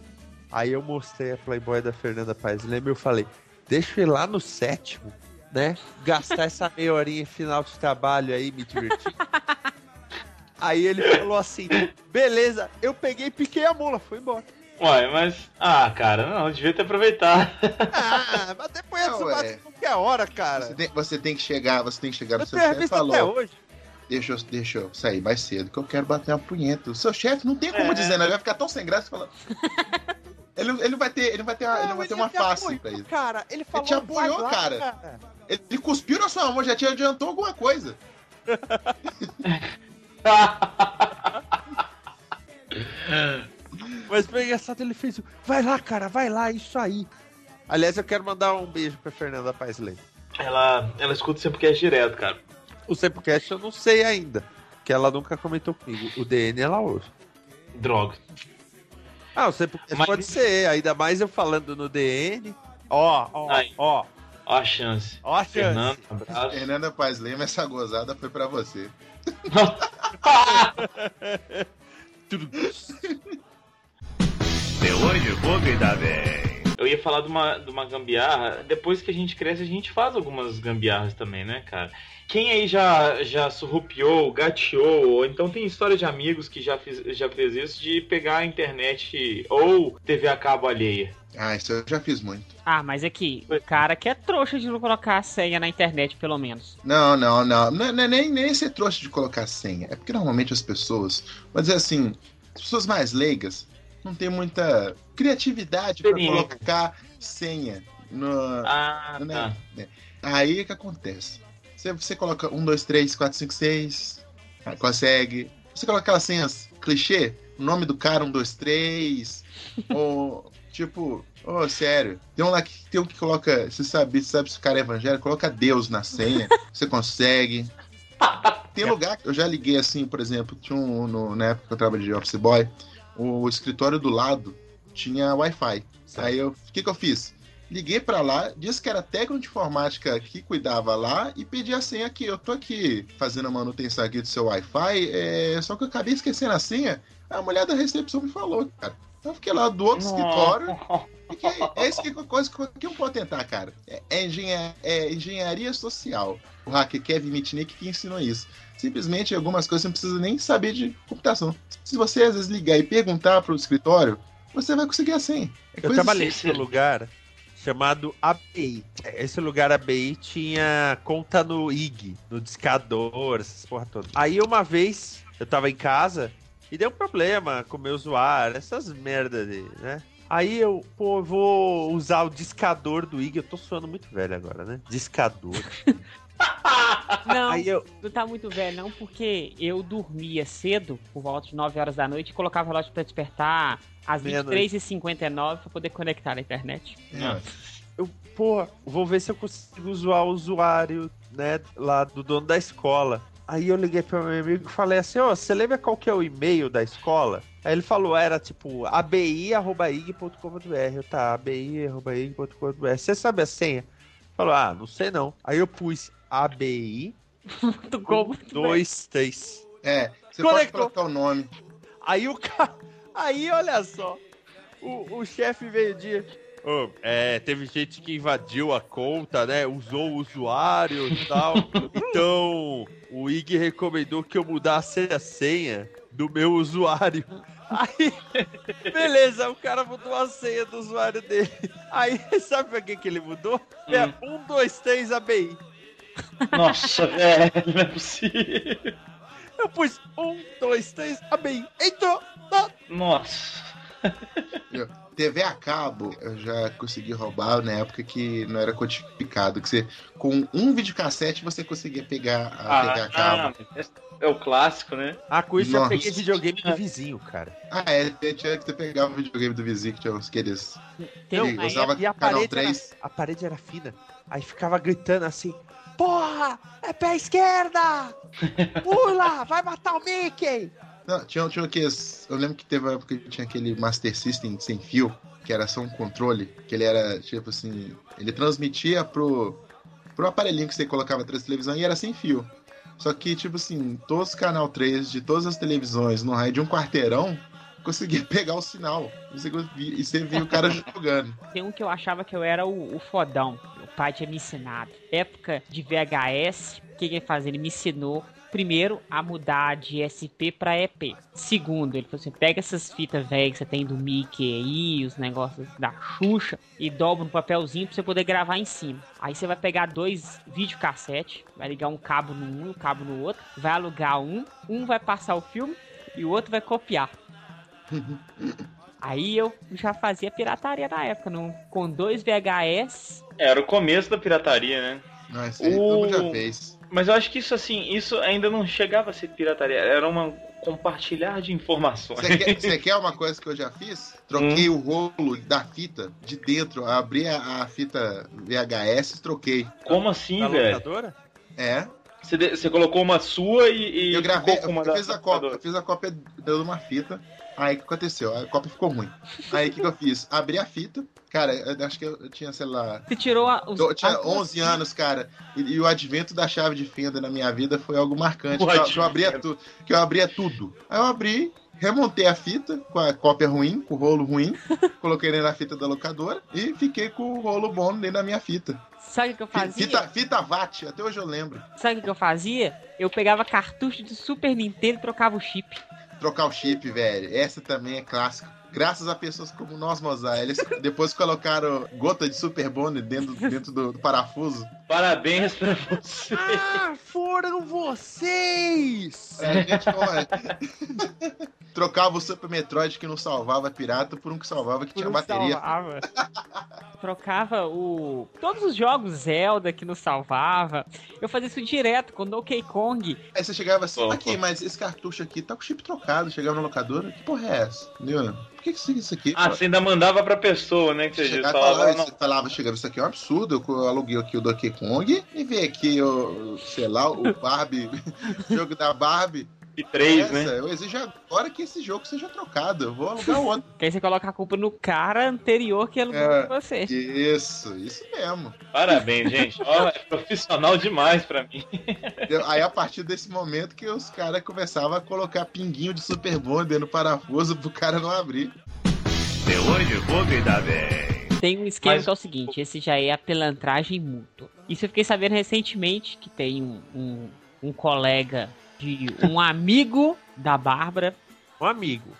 Speaker 4: Aí eu mostrei a Playboy da Fernanda Paes Leme e eu falei, deixa eu ir lá no sétimo, né? Gastar essa meia horinha final de trabalho aí, me divertir. Aí ele falou assim, beleza, eu peguei e piquei a mula, foi embora.
Speaker 1: Uai, mas. Ah, cara, não, devia ter aproveitado.
Speaker 4: Ah, mas depois
Speaker 3: Não,
Speaker 4: você bate
Speaker 3: é.
Speaker 4: qualquer hora, cara.
Speaker 3: Você tem, você tem que chegar, você tem que chegar no
Speaker 4: Eu
Speaker 3: seu chefe e
Speaker 4: revista até
Speaker 3: falou,
Speaker 4: hoje.
Speaker 3: deixa eu, deixa eu sair mais cedo, que eu quero bater uma punheta. O seu chefe não tem como
Speaker 1: É.
Speaker 3: dizer, né? Ele vai ficar tão sem graça falando. ele, ele não vai ter, ele não vai ter, uma- ele não vai ter uma face
Speaker 4: apoiou,
Speaker 3: pra isso.
Speaker 4: Cara, ele falou,
Speaker 3: te apoiou,
Speaker 4: lá,
Speaker 3: cara. Ele cuspiu na sua mão, já te adiantou alguma coisa.
Speaker 4: Mas foi engraçado, ele fez, o, vai lá, cara, vai lá, isso aí. Aliás, eu quero mandar um beijo pra Fernanda Paes Leme.
Speaker 1: ela, ela escuta sempre que é direto, cara.
Speaker 4: O Sempocast eu não sei ainda, que ela nunca comentou comigo. O DN ela ouve.
Speaker 1: Droga.
Speaker 4: Ah, o Sempocast
Speaker 1: Mas-
Speaker 4: pode ser, ainda mais eu falando no DN. Ó, ó,
Speaker 1: Ai.
Speaker 4: ó,
Speaker 1: Ó a chance.
Speaker 4: ó a chance.
Speaker 1: Fernando, um abraço.
Speaker 3: Fernanda Paz Lema, essa gozada foi pra você.
Speaker 1: Eu ia falar de uma, de uma gambiarra. Depois que a gente cresce, a gente faz algumas gambiarras também, né, cara? Quem aí já, já surrupiou, gateou, ou então tem história de amigos que já, fiz, já fez isso de pegar a internet ou TV a cabo alheia?
Speaker 3: Ah, isso eu já fiz muito.
Speaker 2: Ah, mas aqui, o cara que é trouxa de não colocar a senha na internet, pelo menos.
Speaker 3: Não, não, não. Não, é- não é nem, nem ser trouxa de colocar senha. É porque normalmente as pessoas, vou dizer assim, as pessoas mais leigas não tem muita criatividade
Speaker 1: Experiência.
Speaker 3: colocar senha no,
Speaker 1: Ah,
Speaker 3: né?
Speaker 1: tá.
Speaker 3: É. Aí o que acontece? Você, você coloca 1, 2, 3, 4, 5, 6, aí consegue. Você coloca aquelas senhas clichê, o nome do cara, 1, 2, 3, ou tipo, ô, sério, tem um lá que tem um que coloca, você sabe, sabe se o cara é evangélico, coloca Deus na senha, você consegue. Tem lugar que eu já liguei assim, por exemplo, tinha um, no- na época que eu trabalhei de office boy, o escritório do lado tinha Wi-Fi. Aí eu, o que que eu fiz? Liguei pra lá, disse que era técnico de informática que cuidava lá e pedi a senha aqui. Eu tô aqui fazendo a manutenção aqui do seu Wi-Fi, é, só que eu acabei esquecendo a senha. A mulher da recepção me falou, cara. Então eu fiquei lá do outro escritório. Porque é isso que coisa que eu vou tentar, cara. É, é engenha- é engenharia social. O hacker Kevin Mitnick que ensinou isso. Simplesmente algumas coisas você não precisa nem saber de computação. Se você às vezes ligar e perguntar pro escritório, você vai conseguir a senha. É
Speaker 4: Eu trabalhei
Speaker 3: simples.
Speaker 4: num lugar chamado ABI. Esse lugar ABI tinha conta no IG, no discador, essas porra toda. Aí uma vez eu tava em casa e deu um problema com o meu usuário, essas merdas de, né? Aí eu, pô, eu vou usar o discador do IG. Eu tô suando muito velho agora, né? Discador.
Speaker 2: Não,
Speaker 4: Aí eu,
Speaker 2: não tá muito velho, não, porque eu dormia cedo, por volta de 9 horas da noite, e colocava o relógio pra despertar às
Speaker 4: Meia-noite.
Speaker 2: 23h59 pra poder conectar na internet.
Speaker 3: É.
Speaker 4: eu, pô, vou ver se eu consigo zoar o usuário, né, lá do dono da escola. Aí eu liguei para meu amigo e falei assim, ó, você lembra qual que é o e-mail da escola? Aí ele falou, era tipo abi.ig.com.br. Eu tá, abi.ig.com.br. Você sabe a senha? Falou, ah, não sei não. Aí eu pus abi
Speaker 2: Muito bom, muito bem.
Speaker 4: 2 3.
Speaker 3: É, você pode
Speaker 4: Conectou.
Speaker 3: colocar o nome.
Speaker 4: Aí o cara. Aí, olha só. O, o chefe veio de. "Ô, é, teve gente que invadiu a conta, né? Usou o usuário e tal. então, o IG recomendou que eu mudasse a senha do meu usuário. Aí, beleza, o cara mudou a senha do usuário dele. Aí, sabe pra que, que ele mudou? É 1, 2, 3 ABI.
Speaker 1: Nossa, velho, não é possível.
Speaker 4: Eu pus 1, 2, 3 ABI. Entrou! Tá.
Speaker 1: Nossa.
Speaker 3: TV a cabo, eu já consegui roubar na época que não era codificado. Que você, com um videocassete, você conseguia pegar a TV a cabo.
Speaker 1: ah, é o clássico, né?
Speaker 4: Ah, com isso eu
Speaker 3: Nossa.
Speaker 4: peguei videogame do vizinho, cara.
Speaker 3: Ah, é, tinha que você pegava o videogame do vizinho que tinha uns aqueles.
Speaker 2: Tem
Speaker 4: Não,
Speaker 2: uma
Speaker 3: eu usava
Speaker 4: E a
Speaker 3: canal
Speaker 4: parede,
Speaker 3: 3.
Speaker 4: era, a parede era fina. Aí ficava gritando assim: Porra! É pé esquerda! Pula! Vai matar o Mickey!
Speaker 3: Não, tinha, tinha aqueles. Eu lembro que teve uma época que tinha aquele Master System sem fio, que era só um controle, que ele era tipo assim. Ele transmitia pro, pro aparelhinho que você colocava atrás da televisão e era sem fio. Só que, tipo assim, todos os canal 3 de todas as televisões no raio de um quarteirão conseguia pegar o sinal. E você, conseguia- e você via o cara jogando.
Speaker 2: Tem um que eu achava que eu era o, o fodão. Meu pai tinha me ensinado. Época de VHS, o que, que ele fazia? Ele me ensinou, primeiro, a mudar de SP pra EP. Segundo, ele falou assim: pega essas fitas velhas que você tem do Mickey aí, os negócios da Xuxa, e dobra no papelzinho pra você poder gravar em cima. Aí você vai pegar dois videocassete, vai ligar um cabo no um e um cabo no outro, vai alugar um, um vai passar o filme e o outro vai copiar. Aí eu já fazia pirataria na época, no, com dois VHS.
Speaker 1: Era o começo da pirataria, né?
Speaker 3: Não, isso aí todo mundo já
Speaker 1: O-
Speaker 3: fez.
Speaker 1: Mas eu acho que isso assim, isso ainda não chegava a ser pirataria, era uma compartilhar de informações.
Speaker 3: Você quer, você quer uma coisa que eu já fiz? Troquei o rolo da fita de dentro, abri a, a fita VHS e troquei.
Speaker 1: Como assim,
Speaker 4: Na
Speaker 1: velho?
Speaker 4: locadora?
Speaker 3: É,
Speaker 1: Você, de- você colocou uma sua e, e
Speaker 3: eu gravei, eu,
Speaker 1: da
Speaker 3: fiz a cópia, eu fiz a cópia de uma fita. Aí o que aconteceu? A cópia ficou ruim. Aí o que, que eu fiz? Abri a fita. Cara, eu acho que eu, eu tinha, sei lá.
Speaker 2: Você tirou a, os,
Speaker 3: Eu tinha
Speaker 2: as-
Speaker 3: 11 anos, cara, e, e o advento da chave de fenda na minha vida foi algo marcante. Que eu, que eu abria tu, que eu abria tudo. Aí eu abri, remontei a fita com a cópia ruim, com o rolo ruim, coloquei dentro da fita da locadora e fiquei com o rolo bom dentro da minha fita.
Speaker 2: Sabe o que eu fazia?
Speaker 3: Fita, fita VAT, até hoje eu lembro.
Speaker 2: Sabe o que eu fazia? Eu pegava cartucho de Super Nintendo e trocava o chip.
Speaker 3: Trocar o chip, velho. Essa também é clássica. Graças a pessoas como nós, Mozart. Eles depois colocaram gota de Super Bond dentro, dentro do, do parafuso.
Speaker 1: Parabéns pra você.
Speaker 4: Ah, foram vocês!
Speaker 3: É, a gente, olha, trocava o Super Metroid que não salvava pirata por um que salvava que tinha
Speaker 2: Por um
Speaker 3: bateria.
Speaker 2: salvava. Trocava o. Todos os jogos Zelda que não salvava. Eu fazia isso direto com Donkey Kong.
Speaker 3: Aí você chegava assim, aqui, mas esse cartucho aqui tá com o chip trocado. Chegava na locadora, que porra é essa? Entendeu? Por que que isso- isso aqui?
Speaker 1: Ah, você ainda mandava pra pessoa, né? Que você
Speaker 3: Chegava
Speaker 1: falava,
Speaker 3: falava,
Speaker 1: não,
Speaker 3: você falava, chegava, isso aqui é um absurdo, eu aluguei aqui o Donkey Kong e vi aqui, o, sei lá, o Barbie, jogo da Barbie.
Speaker 1: e três,
Speaker 3: Essa,
Speaker 1: né?
Speaker 3: Eu exijo agora que esse jogo seja trocado, eu vou alugar outro.
Speaker 2: Que aí você coloca a culpa no cara anterior que alugou
Speaker 3: É.
Speaker 2: pra você.
Speaker 3: Isso, isso mesmo.
Speaker 1: Parabéns, gente. Ó, é profissional demais pra mim.
Speaker 3: Aí a partir desse momento que os caras começavam a colocar pinguinho de Super Bond dentro do parafuso pro cara não abrir.
Speaker 6: De hoje vou me dar bem.
Speaker 2: Tem um esquema
Speaker 1: Mas-
Speaker 2: que é o seguinte: esse já é a pelantragem mútua. Isso eu fiquei sabendo recentemente que tem um, um, um colega de um amigo da Bárbara.
Speaker 4: Um amigo.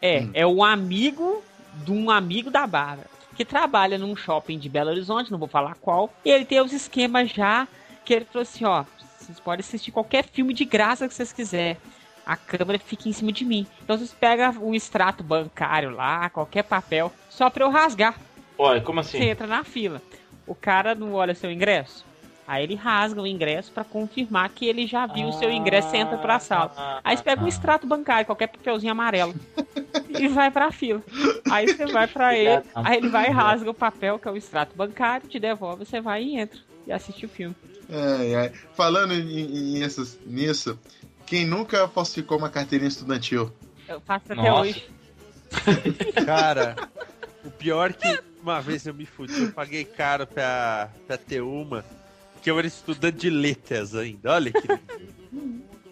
Speaker 2: É,
Speaker 3: Hum.
Speaker 2: é um amigo de um amigo da Bárbara, que trabalha num shopping de Belo Horizonte, não vou falar qual, e ele tem os esquemas já que ele falou assim, ó, vocês podem assistir qualquer filme de graça que vocês quiserem. A câmera fica em cima de mim. Então vocês pegam o extrato bancário lá, qualquer papel, só pra eu rasgar.
Speaker 1: Olha, como assim?
Speaker 2: Você entra na fila. O cara não olha seu ingresso. Aí ele rasga o ingresso pra confirmar que ele já viu o seu ingresso e entra pra sala. Aí você pega um extrato bancário, qualquer papelzinho amarelo, e vai pra fila. Aí você vai pra ele, aí ele vai e rasga o papel, que é o extrato bancário, te devolve, você vai e entra e assiste o filme.
Speaker 3: Ai, ai. Falando em, em essas- nisso, quem nunca falsificou uma carteirinha estudantil?
Speaker 2: Eu faço até
Speaker 1: Nossa.
Speaker 2: hoje.
Speaker 4: Cara, o pior que uma vez eu me fudi, eu paguei caro pra, pra ter uma, que eu era estudante de letras ainda. Olha que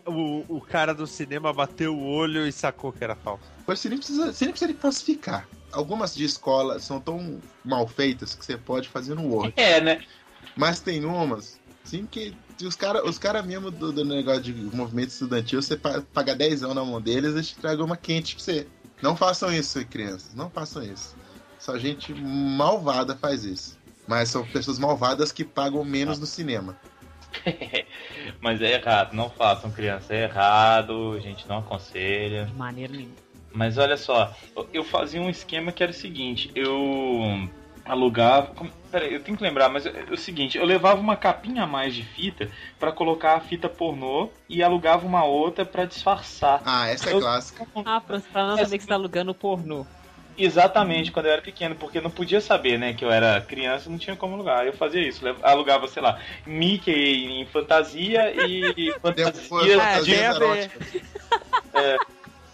Speaker 4: o, o cara do cinema bateu o olho e sacou que era falso.
Speaker 3: Mas você nem precisa, você nem precisa de falsificar. Algumas de escola são tão mal feitas que você pode fazer no Word.
Speaker 1: É, né?
Speaker 3: Mas tem umas, sim, que os caras os cara mesmo do, do negócio de movimento estudantil, você pa- paga 10 anos na mão deles, eles te tragam uma quente pra você. Não façam isso, crianças. Não façam isso. Só gente malvada faz isso. Mas são pessoas malvadas que pagam menos no cinema.
Speaker 1: Mas é errado, não façam criança, é errado, a gente não aconselha.
Speaker 2: De maneira nenhuma.
Speaker 1: Mas olha só, eu- fazia um esquema que era o seguinte, eu alugava. Peraí, eu tenho que lembrar, mas é o seguinte, eu levava uma capinha a mais de fita pra colocar a fita pornô e alugava uma outra pra disfarçar.
Speaker 3: Ah, essa é
Speaker 1: Eu-
Speaker 3: clássica.
Speaker 2: Ah, pra não saber que você tá alugando pornô.
Speaker 1: Exatamente, quando eu era pequeno, porque não podia saber, né, que eu era criança, não tinha como alugar. Eu fazia isso, alugava, sei lá, Mickey em fantasia e fantasia
Speaker 4: Ah,
Speaker 1: de
Speaker 4: tem a ver.
Speaker 3: eróticas.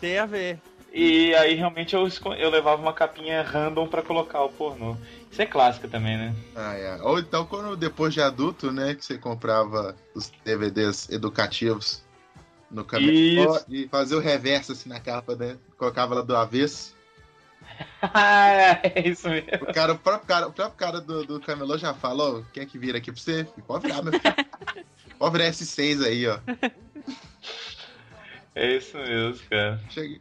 Speaker 4: Tem a ver.
Speaker 1: E aí realmente eu, eu levava uma capinha random pra colocar o pornô. Isso é clássico também, né?
Speaker 3: Ah, é. Ou então, quando depois de adulto, né, que você comprava os DVDs educativos no caminhão
Speaker 1: Isso.
Speaker 3: e fazia o reverso assim na capa, né? Colocava ela do avesso.
Speaker 1: é isso mesmo.
Speaker 3: O, cara, o próprio cara, o próprio cara do, do camelô já falou: quem é que vira aqui pra você? Pode virar, meu filho. Pode virar S6 aí, ó.
Speaker 1: É isso mesmo, cara.
Speaker 3: Chega.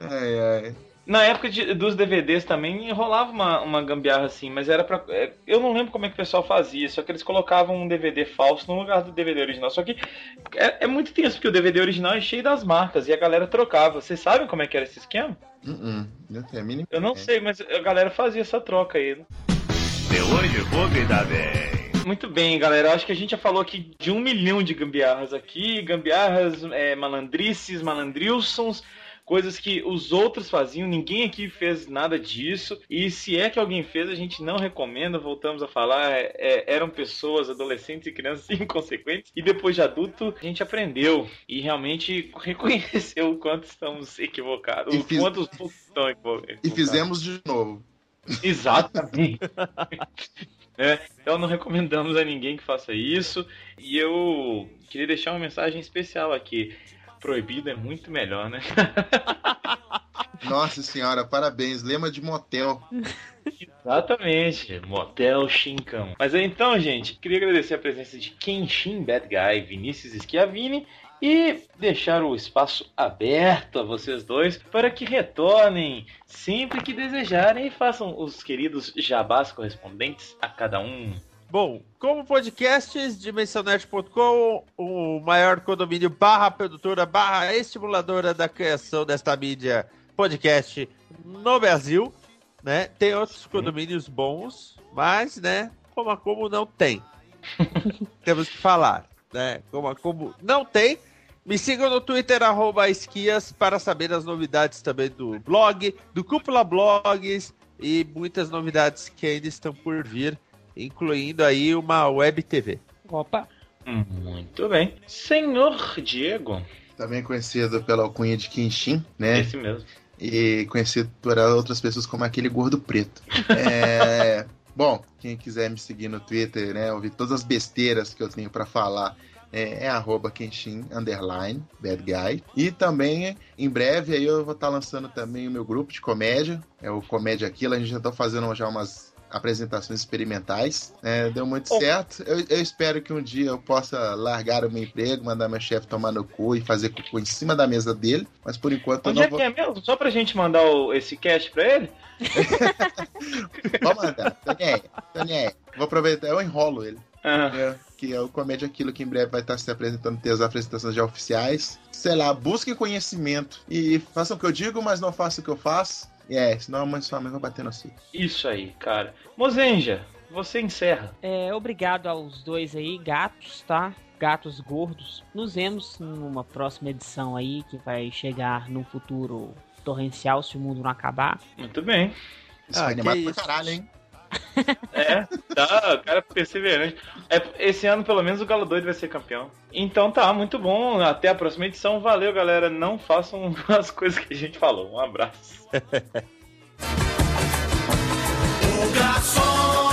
Speaker 3: Ai, ai.
Speaker 1: Na época de- dos DVDs também rolava uma, uma gambiarra assim, mas era pra. é, Eu não lembro como é que o pessoal fazia, só que eles colocavam um DVD falso no lugar do DVD original. Só que é, é muito tenso, porque o DVD original é cheio das marcas e a galera trocava. Vocês sabem como é que era esse esquema?
Speaker 3: Não tem a mínima
Speaker 1: Eu não
Speaker 3: ideia.
Speaker 1: sei, mas a galera fazia essa troca aí.
Speaker 6: De hoje, comida bem.
Speaker 1: Muito bem, galera. Acho que a gente já falou aqui de um milhão de gambiarras aqui. Gambiarras, é, malandrices, malandrilsons, coisas que os outros faziam. Ninguém aqui fez nada disso. E se é que alguém fez, a gente não recomenda. Voltamos a falar. é, é, eram pessoas, adolescentes e crianças inconsequentes. E depois de adulto, a gente aprendeu. E realmente reconheceu o quanto estamos equivocados.
Speaker 3: E
Speaker 1: O
Speaker 3: fiz-
Speaker 1: quanto os poucos estão equivo-
Speaker 3: E
Speaker 1: equivocados.
Speaker 3: fizemos de novo.
Speaker 1: Exatamente. É, então não recomendamos a ninguém que faça isso. E eu queria deixar uma mensagem especial aqui. Proibido é muito melhor, né?
Speaker 3: Nossa senhora, parabéns. Lema de motel.
Speaker 1: Exatamente. Motel Shinkão. Mas então, gente, queria agradecer a presença de Kenshin Bad Guy, Vinícius Schiavini e deixar o espaço aberto a vocês dois para que retornem sempre que desejarem e façam os queridos jabás correspondentes a cada um.
Speaker 4: Bom, como podcasts, dimensionete.com, o maior condomínio barra produtora barra estimuladora da criação desta mídia podcast no Brasil, né? Tem outros condomínios bons, mas, né, como a como não tem. Temos que falar, né? Como a como não tem. Me sigam no Twitter, arroba esquias, para saber as novidades também do blog, do Cúpula Blogs e muitas novidades que ainda estão por vir incluindo aí uma web TV.
Speaker 2: Opa,
Speaker 1: Muito bem. Senhor Diego.
Speaker 3: Também conhecido pela alcunha de Kenshin, né?
Speaker 1: Esse mesmo.
Speaker 3: e conhecido por outras pessoas como aquele gordo preto. É, bom, quem quiser me seguir no Twitter, né, ouvir todas as besteiras que eu tenho pra falar, é, é arroba Kenshin, underline, bad guy. E também, em breve, aí eu vou estar lançando também o meu grupo de comédia, é o Comédia Aquilo, a gente já tá fazendo já umas apresentações experimentais. É, deu muito
Speaker 1: Oh.
Speaker 3: certo. Eu, eu espero que um dia eu possa largar o meu emprego, mandar meu chefe tomar no cu e fazer cocô em cima da mesa dele. Mas por enquanto eu
Speaker 1: Onde
Speaker 3: não
Speaker 1: é
Speaker 3: vou.
Speaker 1: que é mesmo? Só pra gente mandar o- esse cast pra ele?
Speaker 3: Vou mandar. Tonier, vou aproveitar, eu enrolo ele.
Speaker 1: Ah,
Speaker 3: É, que é o Comédia Aquilo que em breve vai estar se apresentando, ter as apresentações já oficiais. Sei lá, busquem conhecimento e façam o que eu digo, mas não façam o que eu faço. É, senão a mãe sua mãe vai bater no si.
Speaker 1: isso aí, cara. Mozenja, você encerra.
Speaker 2: É, obrigado aos dois aí, gatos, tá? Gatos gordos. Nos vemos numa próxima edição aí, que vai chegar num futuro torrencial se o mundo não acabar.
Speaker 1: Muito bem.
Speaker 3: Isso
Speaker 4: Ah, que
Speaker 3: animado pra caralho, hein?
Speaker 1: É, tá, o cara é perseverante. É, esse ano, pelo menos, o Galo Doido vai ser campeão. Então tá, muito bom. Até a próxima edição. Valeu, galera. Não façam as coisas que a gente falou. Um abraço.
Speaker 6: O garçom